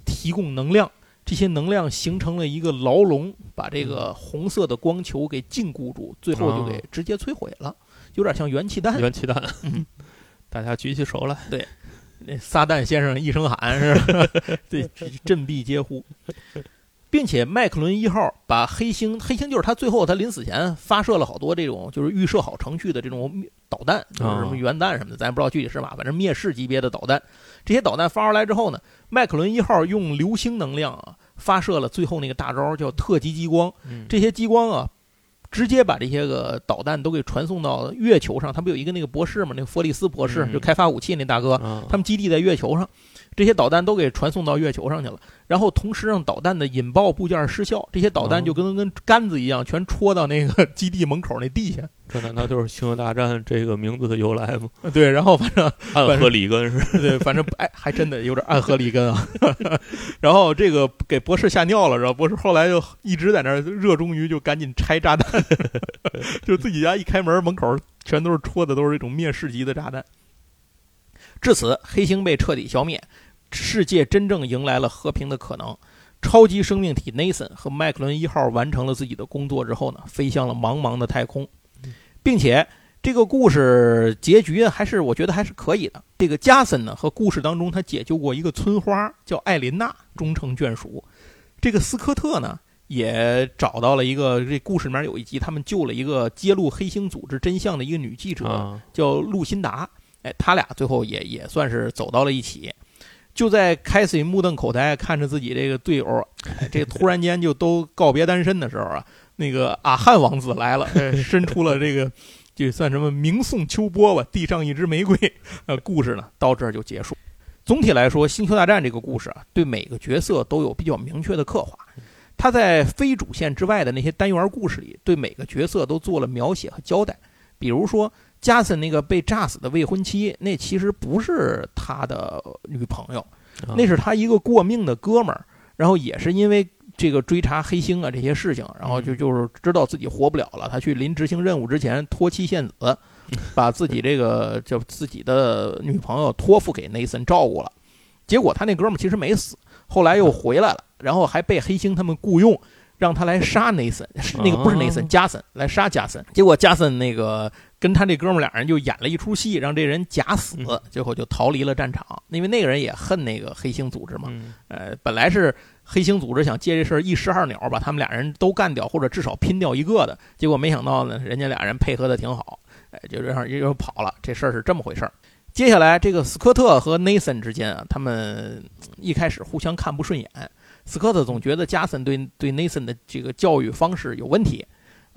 提供能量，这些能量形成了一个牢笼，把这个红色的光球给禁锢住，最后就给哦直接摧毁了，有点像元气弹。元气弹嗯，大家举起手来，对那撒旦先生一声喊是吧？[LAUGHS] 对，振臂皆呼。并且麦克伦一号把黑星，黑星就是他最后他临死前发射了好多这种就是预设好程序的这种导弹，就是什么原弹什么的，咱也不知道具体是嘛，反正灭世级别的导弹。这些导弹发出来之后呢，麦克伦一号用流星能量啊发射了最后那个大招叫特级激光，嗯。这些激光啊，直接把这些个导弹都给传送到月球上。他不有一个那个博士嘛，那个弗里斯博士，嗯。就开发武器那大哥，啊。他们基地在月球上，这些导弹都给传送到月球上去了，然后同时让导弹的引爆部件失效，这些导弹就跟跟杆子一样，全戳到那个基地门口那地下。这难道就是《星球大战》这个名字的由来吗？[LAUGHS] 对，然后反正 [LAUGHS] 暗合里根是 [LAUGHS] 对，反正哎，还真的有点暗合里根啊。然后这个给博士吓尿了，然后博士后来就一直在那儿热衷于就赶紧拆炸弹，就自己家一开门，门口全都是戳的都是这种灭世级的炸弹。至此，黑星被彻底消灭，世界真正迎来了和平的可能。超级生命体 Nathan 和麦克伦一号完成了自己的工作之后呢，飞向了茫茫的太空，并且这个故事结局还是我觉得还是可以的。这个加森呢和故事当中他解救过一个村花叫艾琳娜，终成眷属。这个斯科特呢也找到了一个，这故事里面有一集他们救了一个揭露黑星组织真相的一个女记者，啊，叫露辛达。哎，他俩最后也也算是走到了一起。就在凯西目瞪口呆看着自己这个队友，[LAUGHS] 哎，这突然间就都告别单身的时候啊，那个阿汉王子来了，哎 [LAUGHS] 伸出了这个，这算什么明送秋波吧，递上一支玫瑰。呃，故事呢到这儿就结束。总体来说，《星球大战》这个故事啊，对每个角色都有比较明确的刻画。他在非主线之外的那些单元故事里，对每个角色都做了描写和交代。比如说，加森那个被炸死的未婚妻，那其实不是他的女朋友，啊那是他一个过命的哥们儿。然后也是因为这个追查黑星啊这些事情，然后就就是知道自己活不了了，他去临执行任务之前脱妻献子，把自己这个就自己的女朋友托付给内森照顾了。结果他那哥们儿其实没死，后来又回来了，然后还被黑星他们雇佣。让他来杀内森，那个不是内森，哦加森来杀加森。结果加森那个跟他这哥们儿俩人就演了一出戏，让这人假死嗯，最后就逃离了战场。因为那个人也恨那个黑星组织嘛，嗯呃，本来是黑星组织想借这事儿一石二鸟，把他们俩人都干掉，或者至少拼掉一个的。结果没想到呢，人家俩人配合的挺好，哎，就这样又跑了。这事儿是这么回事儿。接下来，这个斯科特和内森之间啊，他们一开始互相看不顺眼。斯科特总觉得加森对对内森的这个教育方式有问题，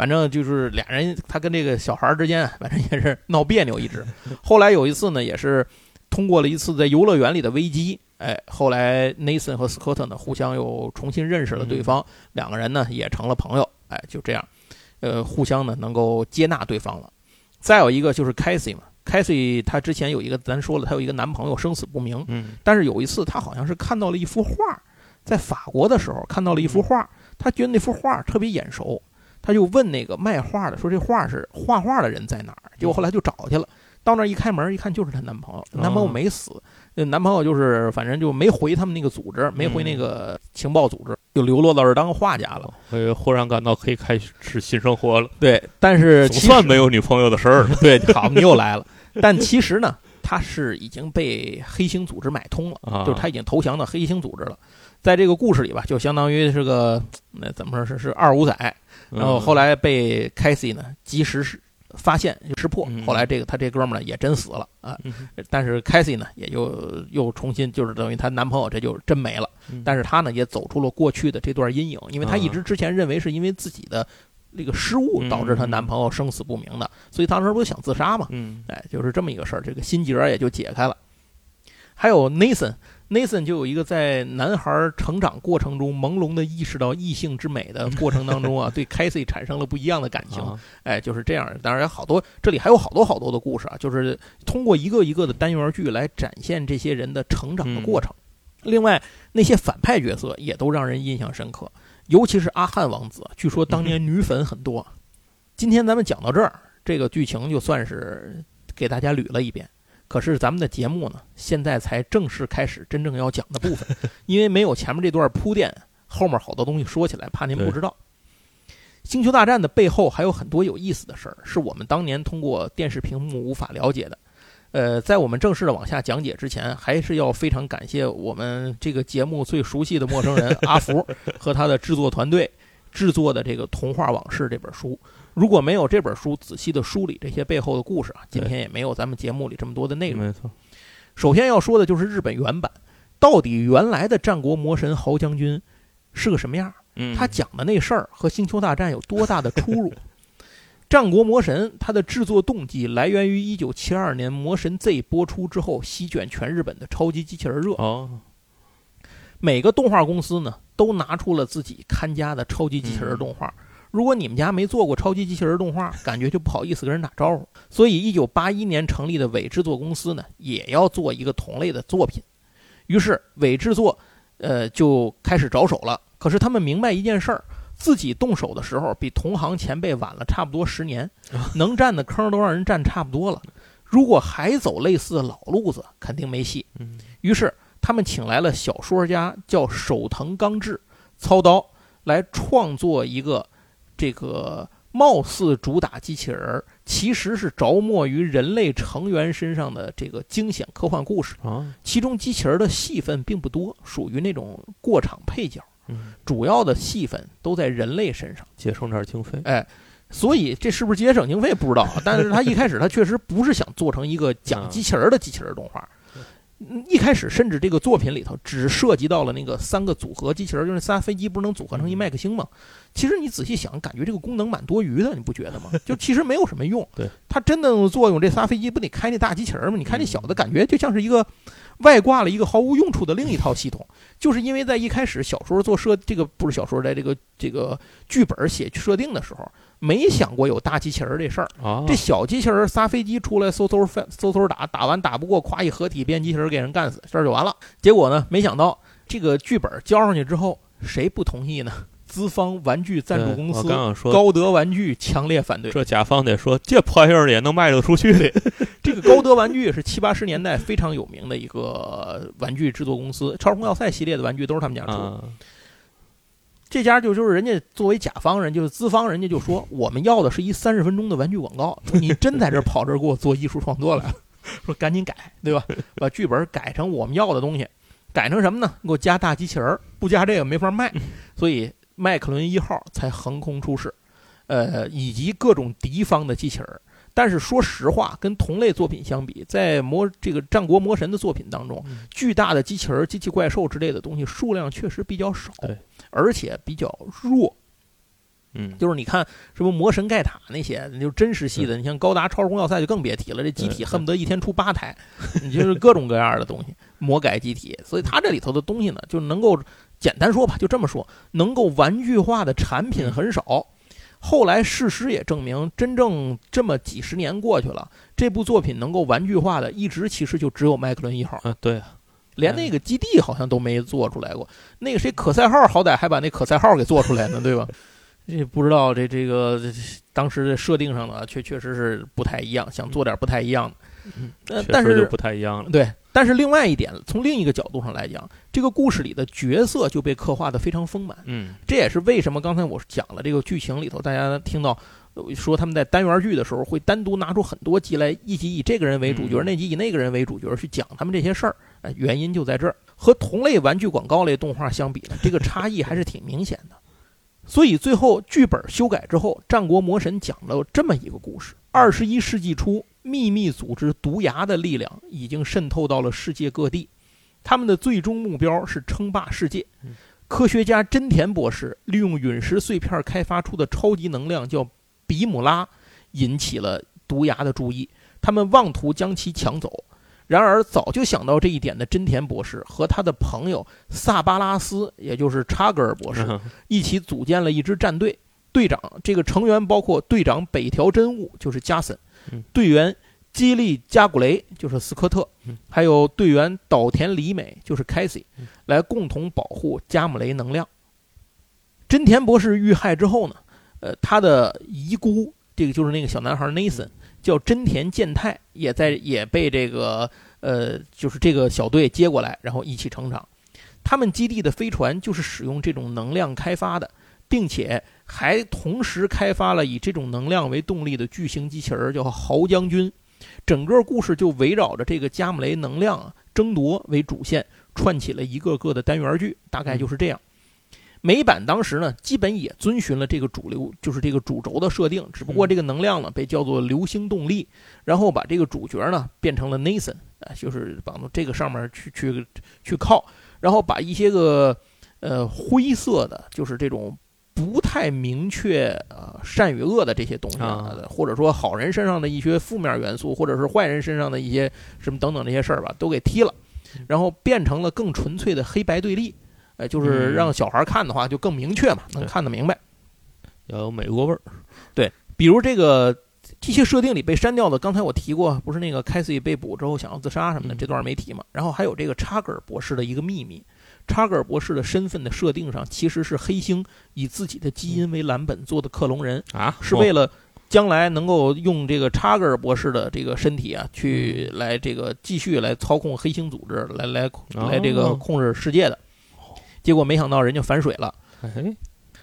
反正就是俩人他跟这个小孩儿之间啊，反正也是闹别扭一直。后来有一次呢，也是通过了一次在游乐园里的危机，哎，后来 Nathan 和 Scott 呢互相又重新认识了对方，两个人呢也成了朋友，哎，就这样，呃，互相呢能够接纳对方了。再有一个就是 Casey 嘛，Casey 她之前有一个咱说了，她有一个男朋友生死不明，嗯但是有一次她好像是看到了一幅画，在法国的时候看到了一幅画，她觉得那幅画特别眼熟，她就问那个卖画的说这画是画画的人在哪儿？结果后来就找去了。到那儿一开门一看，就是她男朋友，男朋友没死，那男朋友就是反正就没回他们那个组织，没回那个情报组织，就流落到这儿当画家了。我也忽然感到可以开始新生活了，对，但是总算没有女朋友的事儿了对，好，你又来了。但其实呢，他是已经被黑星组织买通了，啊，就是他已经投降到黑星组织了。在这个故事里吧，就相当于是个那怎么说是是二五仔，然后后来来被凯西呢及时是发现就识破嗯，后来这个他这哥们儿呢也真死了啊。嗯但是凯西呢也就又重新就是等于她男朋友这就真没了，嗯但是她呢也走出了过去的这段阴影，因为她一直之前认为是因为自己的这个失误导致她男朋友生死不明的，所以当时不是想自杀嘛？嗯哎，就是这么一个事儿，这个心结儿也就解开了。还有 Nathan。Nathan 就有一个在男孩成长过程中朦胧的意识到异性之美的过程当中啊，[LAUGHS] 对 Casey 产生了不一样的感情。啊哎，就是这样。当然，好多这里还有好多好多的故事啊，就是通过一个一个的单元剧来展现这些人的成长的过程。另外，那些反派角色也都让人印象深刻，尤其是阿汉王子，据说当年女粉很多。今天咱们讲到这儿，这个剧情就算是给大家捋了一遍。可是咱们的节目呢，现在才正式开始真正要讲的部分，[LAUGHS] 因为没有前面这段铺垫，后面好多东西说起来，怕您不知道。星球大战的背后还有很多有意思的事儿，是我们当年通过电视屏幕无法了解的。呃，在我们正式的往下讲解之前，还是要非常感谢我们这个节目最熟悉的陌生人阿福 [LAUGHS] 和他的制作团队制作的这个《童话往事》这本书。如果没有这本书仔细的梳理这些背后的故事啊，今天也没有咱们节目里这么多的内容。没错，首先要说的就是日本原版，到底原来的战国魔神豪将军是个什么样？嗯，他讲的那事儿和《星球大战》有多大的出入？[LAUGHS] 战国魔神它的制作动机来源于1972年《魔神 Z》播出之后席卷全日本的超级机器人热。哦，每个动画公司呢都拿出了自己看家的超级机器人动画。如果你们家没做过超级机器人动画，[LAUGHS] 感觉就不好意思跟人打招呼。所以一九八一年成立的伪制作公司呢，也要做一个同类的作品。于是，伪制作，呃，就开始着手了。可是他们明白一件事儿，自己动手的时候比同行前辈晚了差不多十年，[LAUGHS] 能占的坑都让人占差不多了。如果还走类似的老路子，肯定没戏。嗯于是他们请来了小说家叫手藤刚志操刀来创作一个这个貌似主打机器人儿，其实是着墨于人类成员身上的这个惊险科幻故事。啊，其中机器人的戏份并不多，属于那种过场配角，嗯，主要的戏份都在人类身上。节省点经费，哎，所以这是不是节省经费不知道啊，但是他一开始他确实不是想做成一个讲机器人的机器人动画。嗯一开始甚至这个作品里头只涉及到了那个三个组合机器人，就是仨飞机不是能组合成一麦克星吗？其实你仔细想，感觉这个功能蛮多余的，你不觉得吗？[LAUGHS] 就其实没有什么用。对，它真正的作用，这仨飞机不得开那大机器人吗？你看那小的，感觉就像是一个外挂了一个毫无用处的另一套系统。就是因为在一开始小说做设这个不是小说，在这个这个剧本写设定的时候，没想过有大机器人这事儿。啊，这小机器人仨飞机出来嗖嗖翻嗖嗖打，打完打不过，夸一合体变机器人给人干死，事儿就完了。结果呢，没想到这个剧本交上去之后，谁不同意呢？资方玩具赞助公司刚想说，高德玩具强烈反对。这甲方得说，这破玩意儿也能卖得出去的，这个高德玩具是七八十年代非常有名的一个玩具制作公司，[LAUGHS] 超时空要塞系列的玩具都是他们家出的。啊，这家就就是人家作为甲方人，就是资方，人家就说我们要的是一三十分钟的玩具广告，[LAUGHS] 你真在这儿跑这儿给我做艺术创作来了，[LAUGHS] 说赶紧改，对吧？把剧本改成我们要的东西，改成什么呢？给我加大机器人儿，不加这个没法卖，所以麦克伦一号才横空出世，呃，以及各种敌方的机器人儿。但是说实话，跟同类作品相比，在魔这个战国魔神的作品当中，嗯。巨大的机器人、机器怪兽之类的东西数量确实比较少，对，而且比较弱。嗯，就是你看什么魔神盖塔那些，就是真实系的，你像高达超时空要塞就更别提了，这机体恨不得一天出八台，你 [LAUGHS] 就是各种各样的东西，魔改机体，所以它这里头的东西呢，就能够简单说吧，就这么说，能够玩具化的产品很少。后来事实也证明，真正这么几十年过去了，这部作品能够玩具化的，一直其实就只有麦克伦一号。啊，对啊，连那个基地好像都没做出来过。那个谁可赛号好歹还把那可赛号给做出来呢，对吧？[LAUGHS] 这不知道这这个当时的设定上呢，确确实是不太一样，想做点不太一样的。嗯呃，但是就不太一样了，对，但是另外一点，从另一个角度上来讲，这个故事里的角色就被刻画的非常丰满。嗯，这也是为什么刚才我讲了这个剧情里头，大家听到呃说他们在单元剧的时候会单独拿出很多集来，一集以这个人为主角，嗯那集以那个人为主角去讲他们这些事儿。哎，原因就在这儿。和同类玩具广告类动画相比呢，这个差异还是挺明显的。所以最后剧本修改之后，《战国魔神》讲了这么一个故事：二十一世纪初，秘密组织毒牙的力量已经渗透到了世界各地，他们的最终目标是称霸世界。科学家真田博士利用陨石碎片开发出的超级能量叫比姆拉，引起了毒牙的注意，他们妄图将其抢走。然而，早就想到这一点的真田博士和他的朋友萨巴拉斯，也就是查格尔博士，一起组建了一支战队。队长这个成员包括队长北条真悟，就是加森；队员基利加古雷，就是斯科特；还有队员岛田里美，就是凯西，来共同保护加姆雷能量。真田博士遇害之后呢，呃，他的遗孤，这个就是那个小男孩 Nathan。叫真田健太，也在也被这个呃，就是这个小队接过来，然后一起成长。他们基地的飞船就是使用这种能量开发的，并且还同时开发了以这种能量为动力的巨型机器人，叫豪将军。整个故事就围绕着这个加姆雷能量争夺为主线，串起了一个个的单元剧，大概就是这样。美版当时呢，基本也遵循了这个主流，就是这个主轴的设定，只不过这个能量呢被叫做流星动力，然后把这个主角呢变成了 Nathan，啊，就是往这个上面去去去靠，然后把一些个呃灰色的，就是这种不太明确呃善与恶的这些东西啊，或者说好人身上的一些负面元素，或者是坏人身上的一些什么等等这些事儿吧，都给踢了，然后变成了更纯粹的黑白对立。哎，就是让小孩看的话，就更明确嘛，能看得明白。要有美国味儿。对，比如这个这些设定里被删掉的，刚才我提过，不是那个凯西被捕之后想要自杀什么的，这段没提嘛。然后还有这个查格尔博士的一个秘密，查格尔博士的身份的设定上，其实是黑星以自己的基因为蓝本做的克隆人啊，是为了将来能够用这个查格尔博士的这个身体啊，去来这个继续来操控黑星组织，来来来这个控制世界的。结果没想到人家反水了，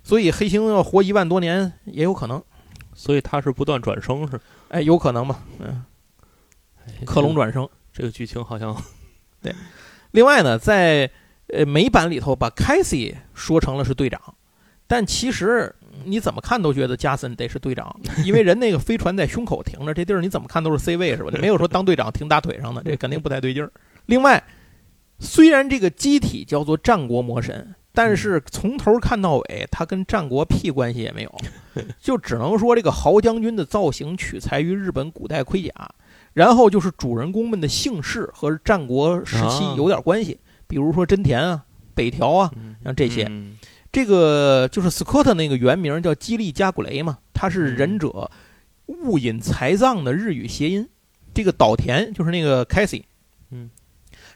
所以黑星要活一万多年也有可能，所以他是不断转生是？哎，有可能吧？嗯，克隆转生这个剧情好像对。另外呢，在呃美版里头把凯西说成了是队长，但其实你怎么看都觉得加森得是队长，因为人那个飞船在胸口停着，这地儿你怎么看都是 C 位是吧？没有说当队长停大腿上的，这肯定不太对劲儿。另外。虽然这个机体叫做战国魔神，但是从头看到尾，它跟战国屁关系也没有，就只能说这个豪将军的造型取材于日本古代盔甲，然后就是主人公们的姓氏和战国时期有点关系，比如说真田啊、北条啊，像这些。这个就是斯科特那个原名叫基利加古雷嘛，他是忍者雾隐财藏的日语谐音。这个岛田就是那个凯西，嗯。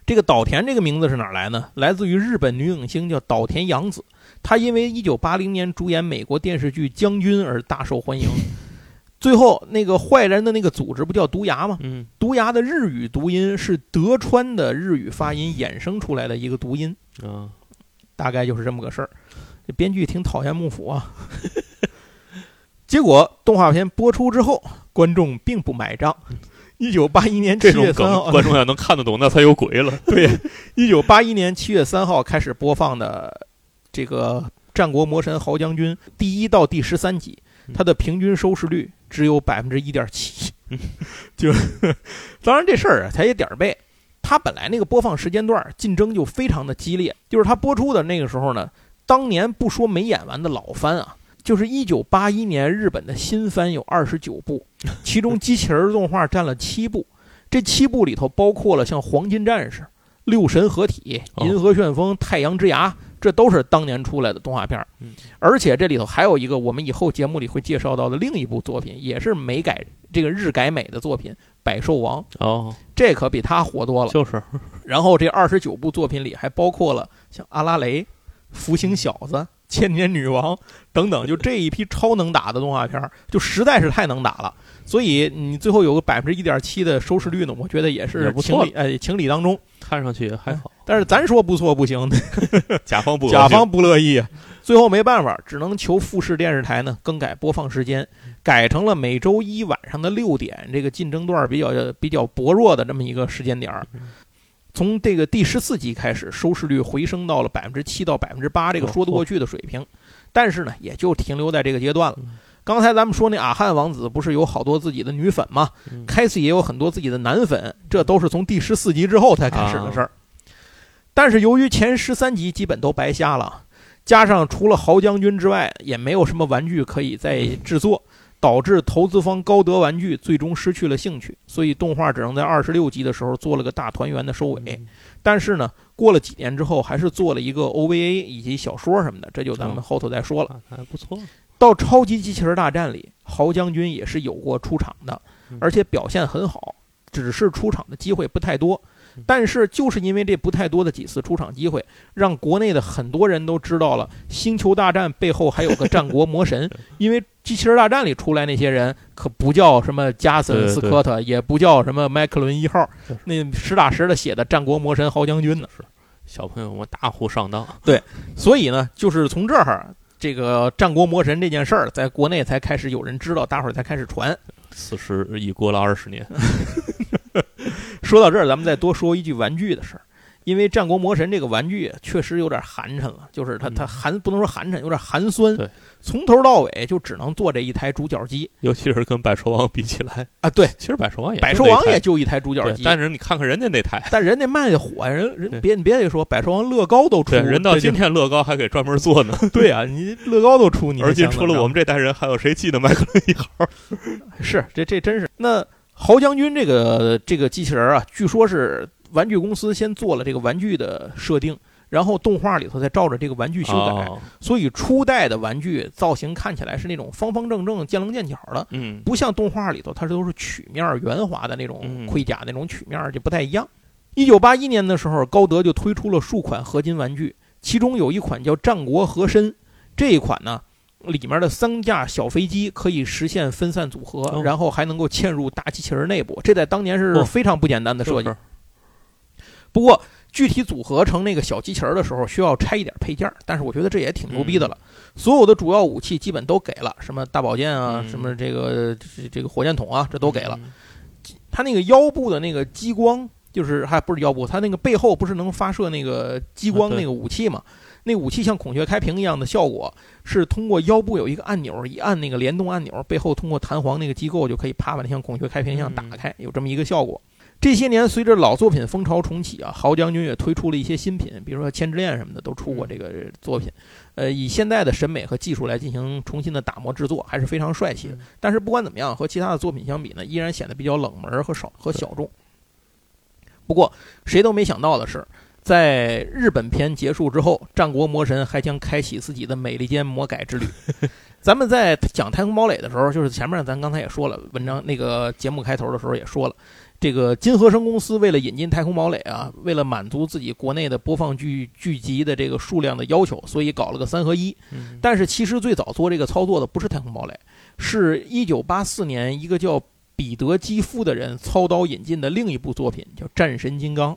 这个岛田这个名字是哪来呢？来自于日本女影星叫岛田洋子，她因为1980年主演美国电视剧《将军》而大受欢迎。[LAUGHS] 最后那个坏人的那个组织不叫毒牙吗？嗯，毒牙的日语读音是德川的日语发音衍生出来的一个读音啊，大概就是这么个事儿。这编剧挺讨厌幕府啊。[LAUGHS] 结果动画片播出之后，观众并不买账。一九八一年七月三号，[LAUGHS] 观众要能看得懂，那才有鬼了。[LAUGHS] 对，一九八一年七月三号开始播放的这个《战国魔神豪将军》第一到第十三集，它的平均收视率只有百分之一点七。[LAUGHS] 就当然这事儿啊，它也点儿背。它本来那个播放时间段竞争就非常的激烈，就是它播出的那个时候呢，当年不说没演完的老番啊。就是一九八一年，日本的新番有二十九部，其中机器人动画占了七部。这七部里头包括了像《黄金战士》《六神合体》《银河旋风》《太阳之牙》，这都是当年出来的动画片。而且这里头还有一个我们以后节目里会介绍到的另一部作品，也是美改这个日改美的作品《百兽王》。哦，这可比他火多了。就是。[LAUGHS] 然后这二十九部作品里还包括了像阿拉蕾、福星小子。千年女王等等，就这一批超能打的动画片，就实在是太能打了。所以你最后有个百分之一点七的收视率呢，我觉得也是情理，哎，情理当中，看上去也还好。但是咱说不错不行，[LAUGHS] 甲方不甲方不乐意，最后没办法，只能求富士电视台呢更改播放时间，改成了每周一晚上的六点，这个竞争段比较比较薄弱的这么一个时间点儿。从这个第十四集开始，收视率回升到了百分之七到百分之八，这个说得过去的水平。但是呢，也就停留在这个阶段了。刚才咱们说那阿汉王子不是有好多自己的女粉吗？开始也有很多自己的男粉，这都是从第十四集之后才开始的事儿。但是由于前十三集基本都白瞎了，加上除了豪将军之外也没有什么玩具可以再制作，导致投资方高德玩具最终失去了兴趣，所以动画只能在二十六集的时候做了个大团圆的收尾。嗯但是呢，过了几年之后，还是做了一个 OVA 以及小说什么的，这就咱们哦后头再说了。啊还不错，到超级机器人大战里，豪将军也是有过出场的嗯，而且表现很好，只是出场的机会不太多嗯。但是就是因为这不太多的几次出场机会，让国内的很多人都知道了《星球大战》背后还有个战国魔神。[LAUGHS] 因为《机器人大战》里出来那些人可不叫什么加森斯科特，也不叫什么麦克伦一号，那实打实的写的战国魔神豪将军呢。是小朋友们大呼上当，对所以呢，就是从这儿，这个战国魔神这件事儿，在国内才开始有人知道，大伙儿才开始传。此时已过了二十年，[LAUGHS] 说到这儿，咱们再多说一句玩具的事儿，因为战国魔神这个玩具确实有点寒碜了，就是它嗯。它寒不能说寒碜，有点寒酸对。从头到尾就只能做这一台主角机。尤其是跟百兽王比起来，啊，对，其实百兽王也百兽王也就一台主角机，但是你看看人家那台，但人家卖的火，人人对别你别得说，百兽王乐高都出，人到今天乐高还给专门做呢，对啊，你乐高都出，你 [LAUGHS] 而且除了我们这代人，还有谁记得麦克伦一号？[LAUGHS] 是这这真是。那豪将军这个这个机器人啊，据说是玩具公司先做了这个玩具的设定，然后动画里头再照着这个玩具修改，哦所以初代的玩具造型看起来是那种方方正正、见棱见角的，嗯，不像动画里头它都是曲面圆滑的那种嗯盔甲那种曲面，就不太一样。一九八一年的时候，高德就推出了数款合金玩具，其中有一款叫战国和珅，这一款呢。里面的三架小飞机可以实现分散组合，哦然后还能够嵌入大机器人内部，这在当年是哦非常不简单的设计。是不过具体组合成那个小机器人的时候，需要拆一点配件，但是我觉得这也挺牛逼的了。所有的主要武器基本都给了，什么大宝剑啊，嗯什么这个这这个火箭筒啊，这都给了。嗯它那个腰部的那个激光，就是还不是腰部，它那个背后不是能发射那个激光那个武器嘛？那武器像孔雀开屏一样的效果，是通过腰部有一个按钮，一按那个联动按钮，背后通过弹簧那个机构就可以啪把它像孔雀开屏一样打开，有这么一个效果。这些年，随着老作品风潮重启啊，豪将军也推出了一些新品，比如说《千之恋》什么的都出过这个作品。呃，以现在的审美和技术来进行重新的打磨制作，还是非常帅气的嗯。但是不管怎么样，和其他的作品相比呢，依然显得比较冷门和少和小众。不过，谁都没想到的是，在日本篇结束之后，战国魔神还将开启自己的美利坚魔改之旅。[LAUGHS] 咱们在讲太空堡垒的时候，就是前面咱刚才也说了，文章那个节目开头的时候也说了，这个金和声公司为了引进太空堡垒啊，为了满足自己国内的播放剧剧集的这个数量的要求，所以搞了个三合一。嗯但是其实最早做这个操作的不是太空堡垒，是一九八四年一个叫彼得基夫的人操刀引进的另一部作品，叫《战神金刚》。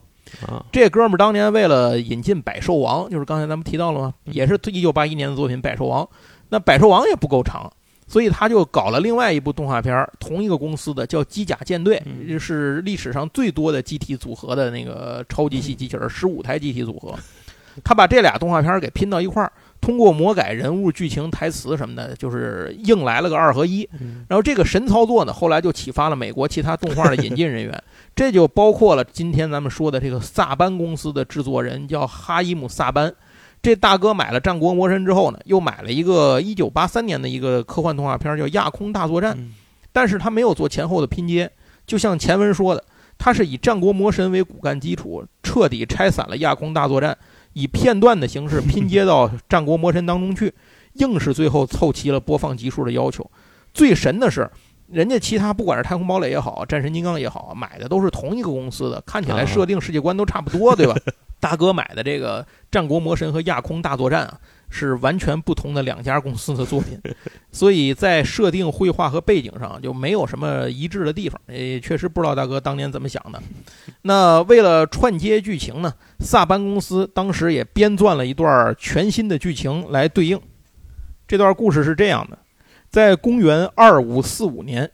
啊，这哥们儿当年为了引进百兽王，就是刚才咱们提到了吗？嗯也是一九八一年的作品《百兽王》。那百兽王也不够长，所以他就搞了另外一部动画片儿，同一个公司的叫《机甲舰队》，嗯这是历史上最多的机体组合的那个超级系机器人，十五台机体组合。他把这俩动画片儿给拼到一块儿，通过魔改人物、剧情、台词什么的，就是硬来了个二合一。嗯然后这个神操作呢，后来就启发了美国其他动画的引进人员，[LAUGHS] 这就包括了今天咱们说的这个萨班公司的制作人叫哈伊姆·萨班。这大哥买了《战国魔神》之后呢，又买了一个1983年的一个科幻动画片，叫《亚空大作战》，嗯但是他没有做前后的拼接，就像前文说的，他是以《战国魔神》为骨干基础，彻底拆散了亚空大作战，以片段的形式拼接到《战国魔神》当中去，硬是最后凑齐了播放集数的要求。最神的是，人家其他不管是太空堡垒也好，战神金刚也好，买的都是同一个公司的，看起来啊设定世界观都差不多，对吧？[LAUGHS] 大哥买的这个《战国魔神》和《亚空大作战》啊，是完全不同的两家公司的作品，[LAUGHS] 所以在设定、绘画和背景上就没有什么一致的地方。也确实不知道大哥当年怎么想的。那为了串接剧情呢，萨班公司当时也编撰了一段全新的剧情来对应。这段故事是这样的：在公元二五四五年，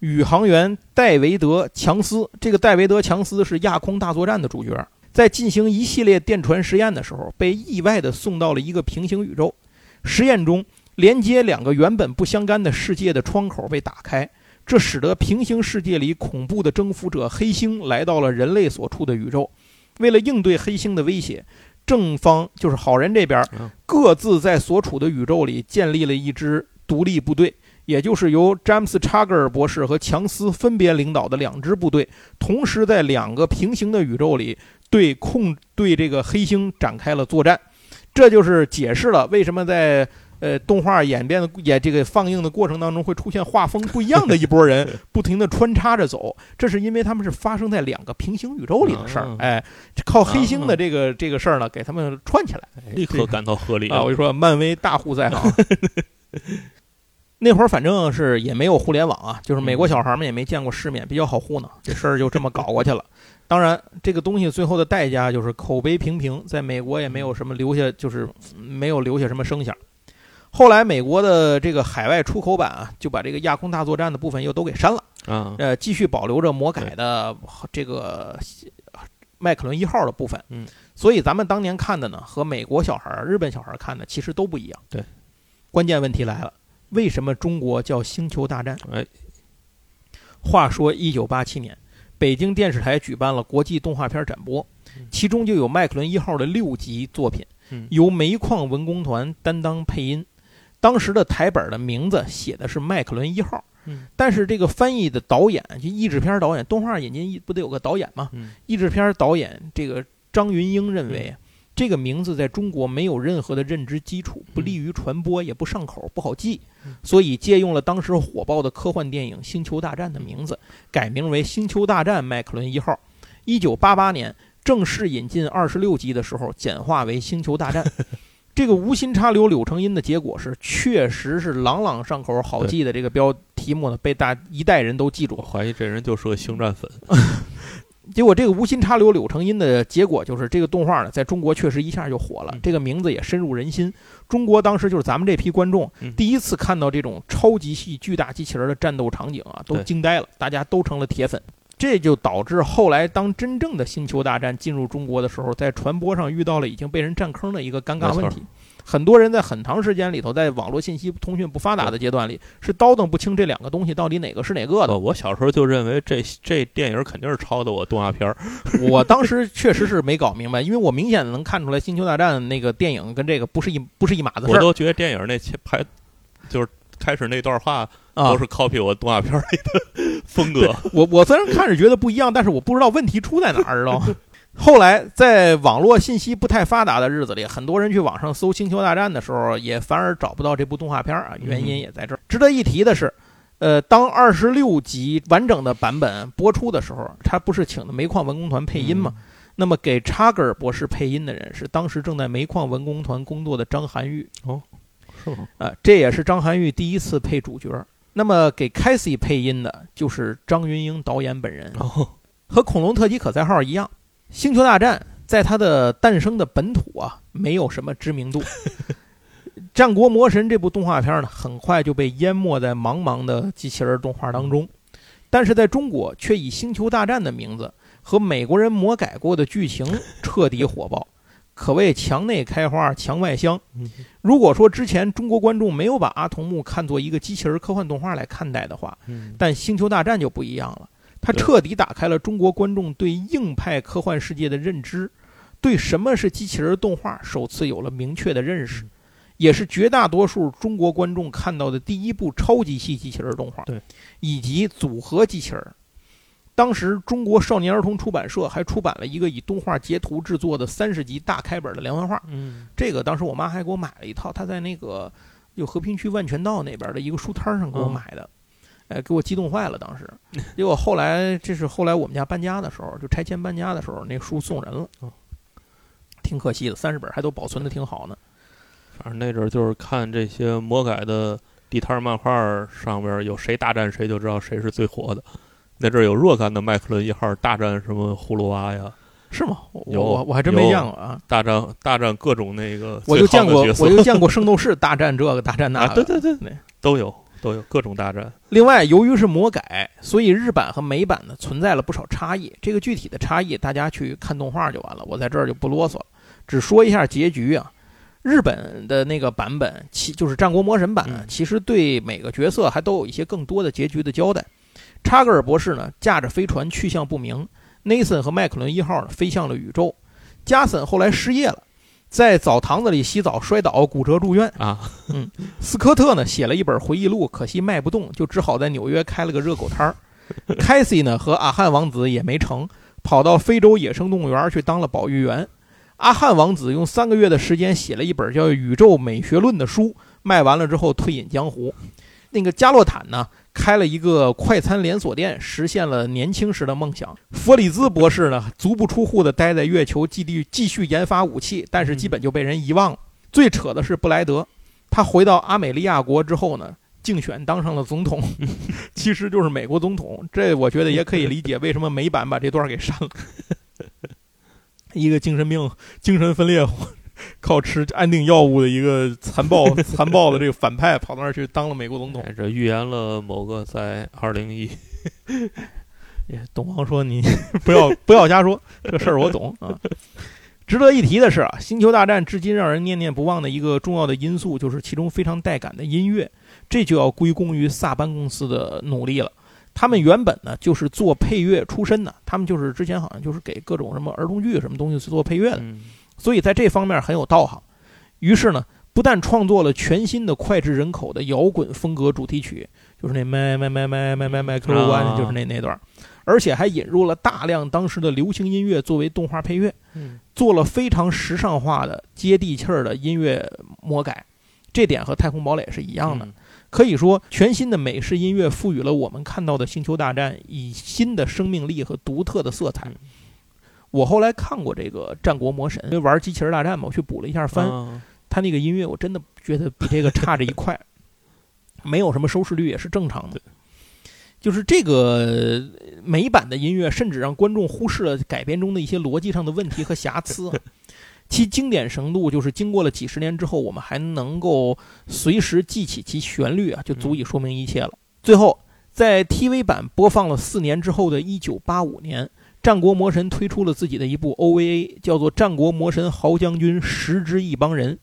宇航员戴维德·强斯，这个戴维德·强斯是亚空大作战的主角，在进行一系列电传实验的时候，被意外地送到了一个平行宇宙。实验中，连接两个原本不相干的世界的窗口被打开，这使得平行世界里恐怖的征服者黑星来到了人类所处的宇宙。为了应对黑星的威胁，正方就是好人这边嗯各自在所处的宇宙里建立了一支独立部队，也就是由詹姆斯·查格尔博士和强斯分别领导的两支部队，同时在两个平行的宇宙里对控对这个黑星展开了作战。这就是解释了为什么在呃动画演变的演这个放映的过程当中会出现画风不一样的一拨人 [LAUGHS] 不停的穿插着走，这是因为他们是发生在两个平行宇宙里的事儿。哎，靠黑星的这个这个事儿呢，给他们串起来，立刻感到合理啊！我就说，漫威大户在行。[LAUGHS] 那会儿反正是也没有互联网啊，就是美国小孩们也没见过世面，比较好糊弄，这事儿就这么搞过去了。当然，这个东西最后的代价就是口碑平平，在美国也没有什么留下，就是没有留下什么声响。后来美国的这个海外出口版啊，就把这个亚空大作战的部分又都给删了啊，呃，继续保留着魔改的这个麦克伦一号的部分。嗯，所以咱们当年看的呢，和美国小孩、日本小孩看的其实都不一样。对，关键问题来了，为什么中国叫《星球大战》？哎，话说一九八七年。北京电视台举办了国际动画片展播，其中就有麦克伦一号的六集作品，由煤矿文工团担当配音。当时的台本的名字写的是麦克伦一号，但是这个翻译的导演就译制片导演，动画引进不得有个导演吗？译制片导演这个张云英认为。这个名字在中国没有任何的认知基础，不利于传播，也不上口，不好记，所以借用了当时火爆的科幻电影《星球大战》的名字，改名为《星球大战：麦克伦一号》。一九八八年正式引进二十六集的时候，简化为《星球大战》。[LAUGHS] 这个无心插柳柳成荫的结果是，确实是朗朗上口、好记的这个标题目呢，被大一代人都记住。怀疑这人就是个星战粉。[LAUGHS] 结果这个无心插柳柳成荫的结果就是这个动画呢，在中国确实一下就火了，这个名字也深入人心。中国当时就是咱们这批观众第一次看到这种超级系巨大机器人的战斗场景啊，都惊呆了，大家都成了铁粉。这就导致后来当真正的星球大战进入中国的时候，在传播上遇到了已经被人占坑的一个尴尬问题。很多人在很长时间里头，在网络信息通讯不发达的阶段里，是叨叨不清这两个东西到底哪个是哪个的。我小时候就认为这这电影肯定是抄的我动画片儿。[LAUGHS] 我当时确实是没搞明白，因为我明显的能看出来《星球大战》那个电影跟这个不是一不是一码子事儿。我都觉得电影那拍就是开始那段话都是 copy 我动画片里的风格。我我虽然看着觉得不一样，但是我不知道问题出在哪儿，知道吗？后来，在网络信息不太发达的日子里，很多人去网上搜《星球大战》的时候，也反而找不到这部动画片啊。原因也在这儿。值得一提的是，呃，当二十六集完整的版本播出的时候，他不是请的煤矿文工团配音吗？那么给查格尔博士配音的人是当时正在煤矿文工团工作的张涵予。哦，是吗？啊，这也是张涵予第一次配主角。那么给凯西配音的就是张云英导演本人。哦，和《恐龙特级可赛号》一样。星球大战在它的诞生的本土啊，没有什么知名度。[LAUGHS] 战国魔神这部动画片呢，很快就被淹没在茫茫的机器人动画当中。但是在中国，却以星球大战的名字和美国人魔改过的剧情彻底火爆，可谓墙内开花墙外香。如果说之前中国观众没有把阿童木看作一个机器人科幻动画来看待的话，但星球大战就不一样了。它彻底打开了中国观众对硬派科幻世界的认知，对什么是机器人动画首次有了明确的认识，也是绝大多数中国观众看到的第一部超级系机器人动画。对，以及组合机器人。当时中国少年儿童出版社还出版了一个以动画截图制作的三十集大开本的连环画。嗯，这个当时我妈还给我买了一套，她在那个就和平区万泉道那边的一个书摊上给我买的。哎，给我激动坏了！当时，结果后来，这是后来我们家搬家的时候，就拆迁搬家的时候，那书送人了，挺可惜的。三十本还都保存的挺好呢。反正那阵儿就是看这些魔改的地摊漫画上边有谁大战谁，就知道谁是最火的。那阵儿有若干的麦克伦一号大战什么葫芦娃呀？是吗？我，我还真没见过啊！大战大战各种那个，我就见过，我就见过圣斗士大战这个大战那个，对对对，都有。都有各种大战。另外，由于是魔改，所以日版和美版呢存在了不少差异。这个具体的差异，大家去看动画就完了。我在这儿就不啰嗦了，只说一下结局啊。日本的那个版本，其就是战国魔神版，其实对每个角色还都有一些更多的结局的交代。查格尔博士呢，驾着飞船去向不明；；Nathan 和麦克伦一号呢，飞向了宇宙；加森后来失业了。在澡堂子里洗澡摔倒骨折住院。啊，嗯斯科特呢写了一本回忆录，可惜卖不动，就只好在纽约开了个热狗摊儿。[LAUGHS] 凯西呢和阿汉王子也没成，跑到非洲野生动物园去当了保育员。阿汉王子用三个月的时间写了一本叫《宇宙美学论》的书，卖完了之后退隐江湖。那个加洛坦呢，开了一个快餐连锁店，实现了年轻时的梦想。弗里兹博士呢，足不出户的待在月球基地继续研发武器，但是基本就被人遗忘了。最扯的是布莱德，他回到阿美利亚国之后呢，竞选当上了总统，[LAUGHS] 其实就是美国总统。这我觉得也可以理解为什么美版把这段给删了。一个精神病、精神分裂、[LAUGHS] 靠吃安定药物的一个残暴、[LAUGHS] 残暴的这个反派，跑到那儿去当了美国总统。哎这预言了某个在二零一 [LAUGHS] 哎董王说：“你不要不要瞎说，这事儿我懂啊。”值得一提的是啊，《星球大战》至今让人念念不忘的一个重要的因素，就是其中非常带感的音乐，这就要归功于萨班公司的努力了。他们原本呢就是做配乐出身的，他们就是之前好像就是给各种什么儿童剧什么东西去做配乐的，嗯所以在这方面很有道行。于是呢，不但创作了全新的脍炙人口的摇滚风格主题曲，就是那麦麦麦麦麦麦麦克罗湾，啊就是那那段，而且还引入了大量当时的流行音乐作为动画配乐，嗯做了非常时尚化的、接地气儿的音乐魔改。这点和《太空堡垒》是一样的。嗯可以说，全新的美式音乐赋予了我们看到的《星球大战》以新的生命力和独特的色彩嗯。我后来看过这个《战国魔神》，因为玩机器人大战嘛，我去补了一下番，啊他那个音乐我真的觉得比这个差着一块，[LAUGHS] 没有什么收视率也是正常的。就是这个美版的音乐，甚至让观众忽视了改编中的一些逻辑上的问题和瑕疵啊。[LAUGHS] 其经典程度，就是经过了几十年之后，我们还能够随时记起其旋律啊，就足以说明一切了。最后，在 TV 版播放了四年之后的1985年，《战国魔神》推出了自己的一部 OVA，叫做《战国魔神豪将军十之一帮人》。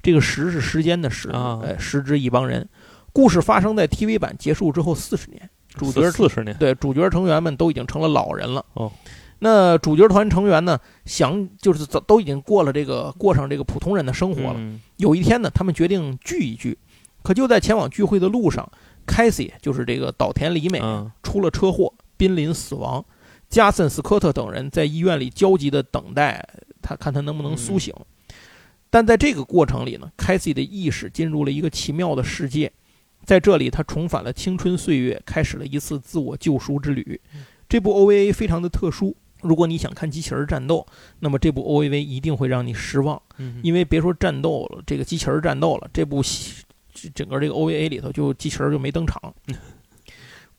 这个“十”是时间的“时”，啊哎，十之一帮人。故事发生在 TV 版结束之后四十年，主角四十年，对主角成员们都已经成了老人了。哦，那主角团成员呢，想就是早都已经过了这个过上这个普通人的生活了。嗯有一天呢，他们决定聚一聚，可就在前往聚会的路上，凯西就是这个岛田里美嗯出了车祸，濒临死亡。加森斯科特等人在医院里焦急地等待他，看他能不能苏醒。但在这个过程里呢，凯西的意识进入了一个奇妙的世界，在这里他重返了青春岁月，开始了一次自我救赎之旅。这部 OVA 非常的特殊，如果你想看机器人战斗，那么这部 OVA 一定会让你失望。嗯因为别说战斗了，这个机器人战斗了，这部整个这个 OVA 里头就机器人就没登场。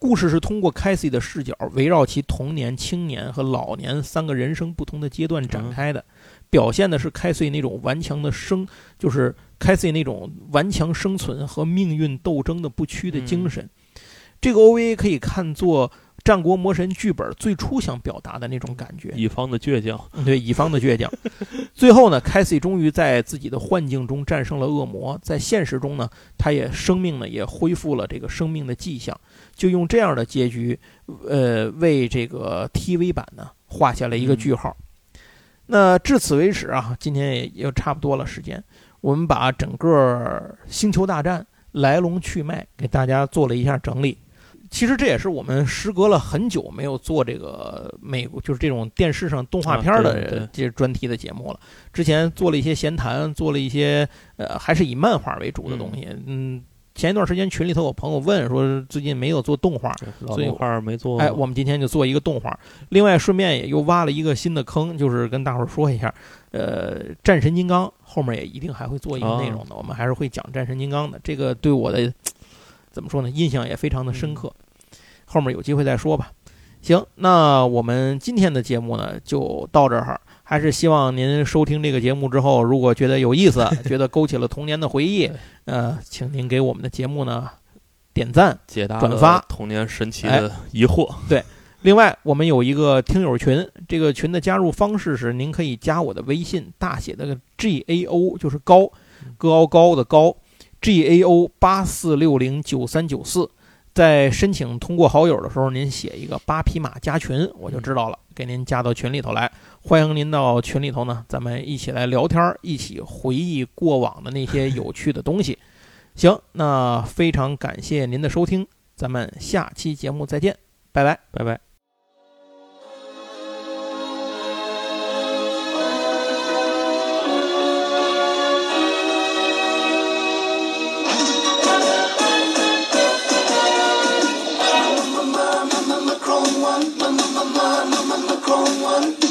故事是通过凯西的视角，围绕其童年、青年和老年三个人生不同的阶段展开的，表现的是凯西那种顽强的生，就是凯西那种顽强生存和命运斗争的不屈的精神。这个 OVA 可以看作《战国魔神》剧本最初想表达的那种感觉。乙方的倔强，对乙方的倔强。[LAUGHS] 最后呢，凯西终于在自己的幻境中战胜了恶魔，在现实中呢，他也生命呢也恢复了这个生命的迹象，就用这样的结局，呃，为这个 TV 版呢画下了一个句号。那至此为止啊，今天也也差不多了时间，我们把整个《星球大战》来龙去脉给大家做了一下整理。其实这也是我们时隔了很久没有做这个美国，就是这种电视上动画片的这专题的节目了。之前做了一些闲谈，做了一些呃，还是以漫画为主的东西。嗯，前一段时间群里头有朋友问说，最近没有做动画，所以老动画没做，哎，我们今天就做一个动画。另外，顺便也又挖了一个新的坑，就是跟大伙儿说一下，呃，战神金刚后面也一定还会做一个内容的，我们还是会讲战神金刚的。这个对我的 [TSK] 怎么说呢，印象也非常的深刻。后面有机会再说吧。行，那我们今天的节目呢就到这儿。还是希望您收听这个节目之后，如果觉得有意思，[LAUGHS] 觉得勾起了童年的回忆，呃，请您给我们的节目呢点赞。解答转发童年神奇的疑惑，对另外，我们有一个听友群，这个群的加入方式是，您可以加我的微信，大写的 G A O 就是高，高高的高，G A O 八四六零九三九四，在申请通过好友的时候，您写一个八匹马加群，我就知道了，给您加到群里头来。欢迎您到群里头呢，咱们一起来聊天儿，一起回忆过往的那些有趣的东西。[LAUGHS] 行，那非常感谢您的收听，咱们下期节目再见，拜拜。拜拜。one, Macron one.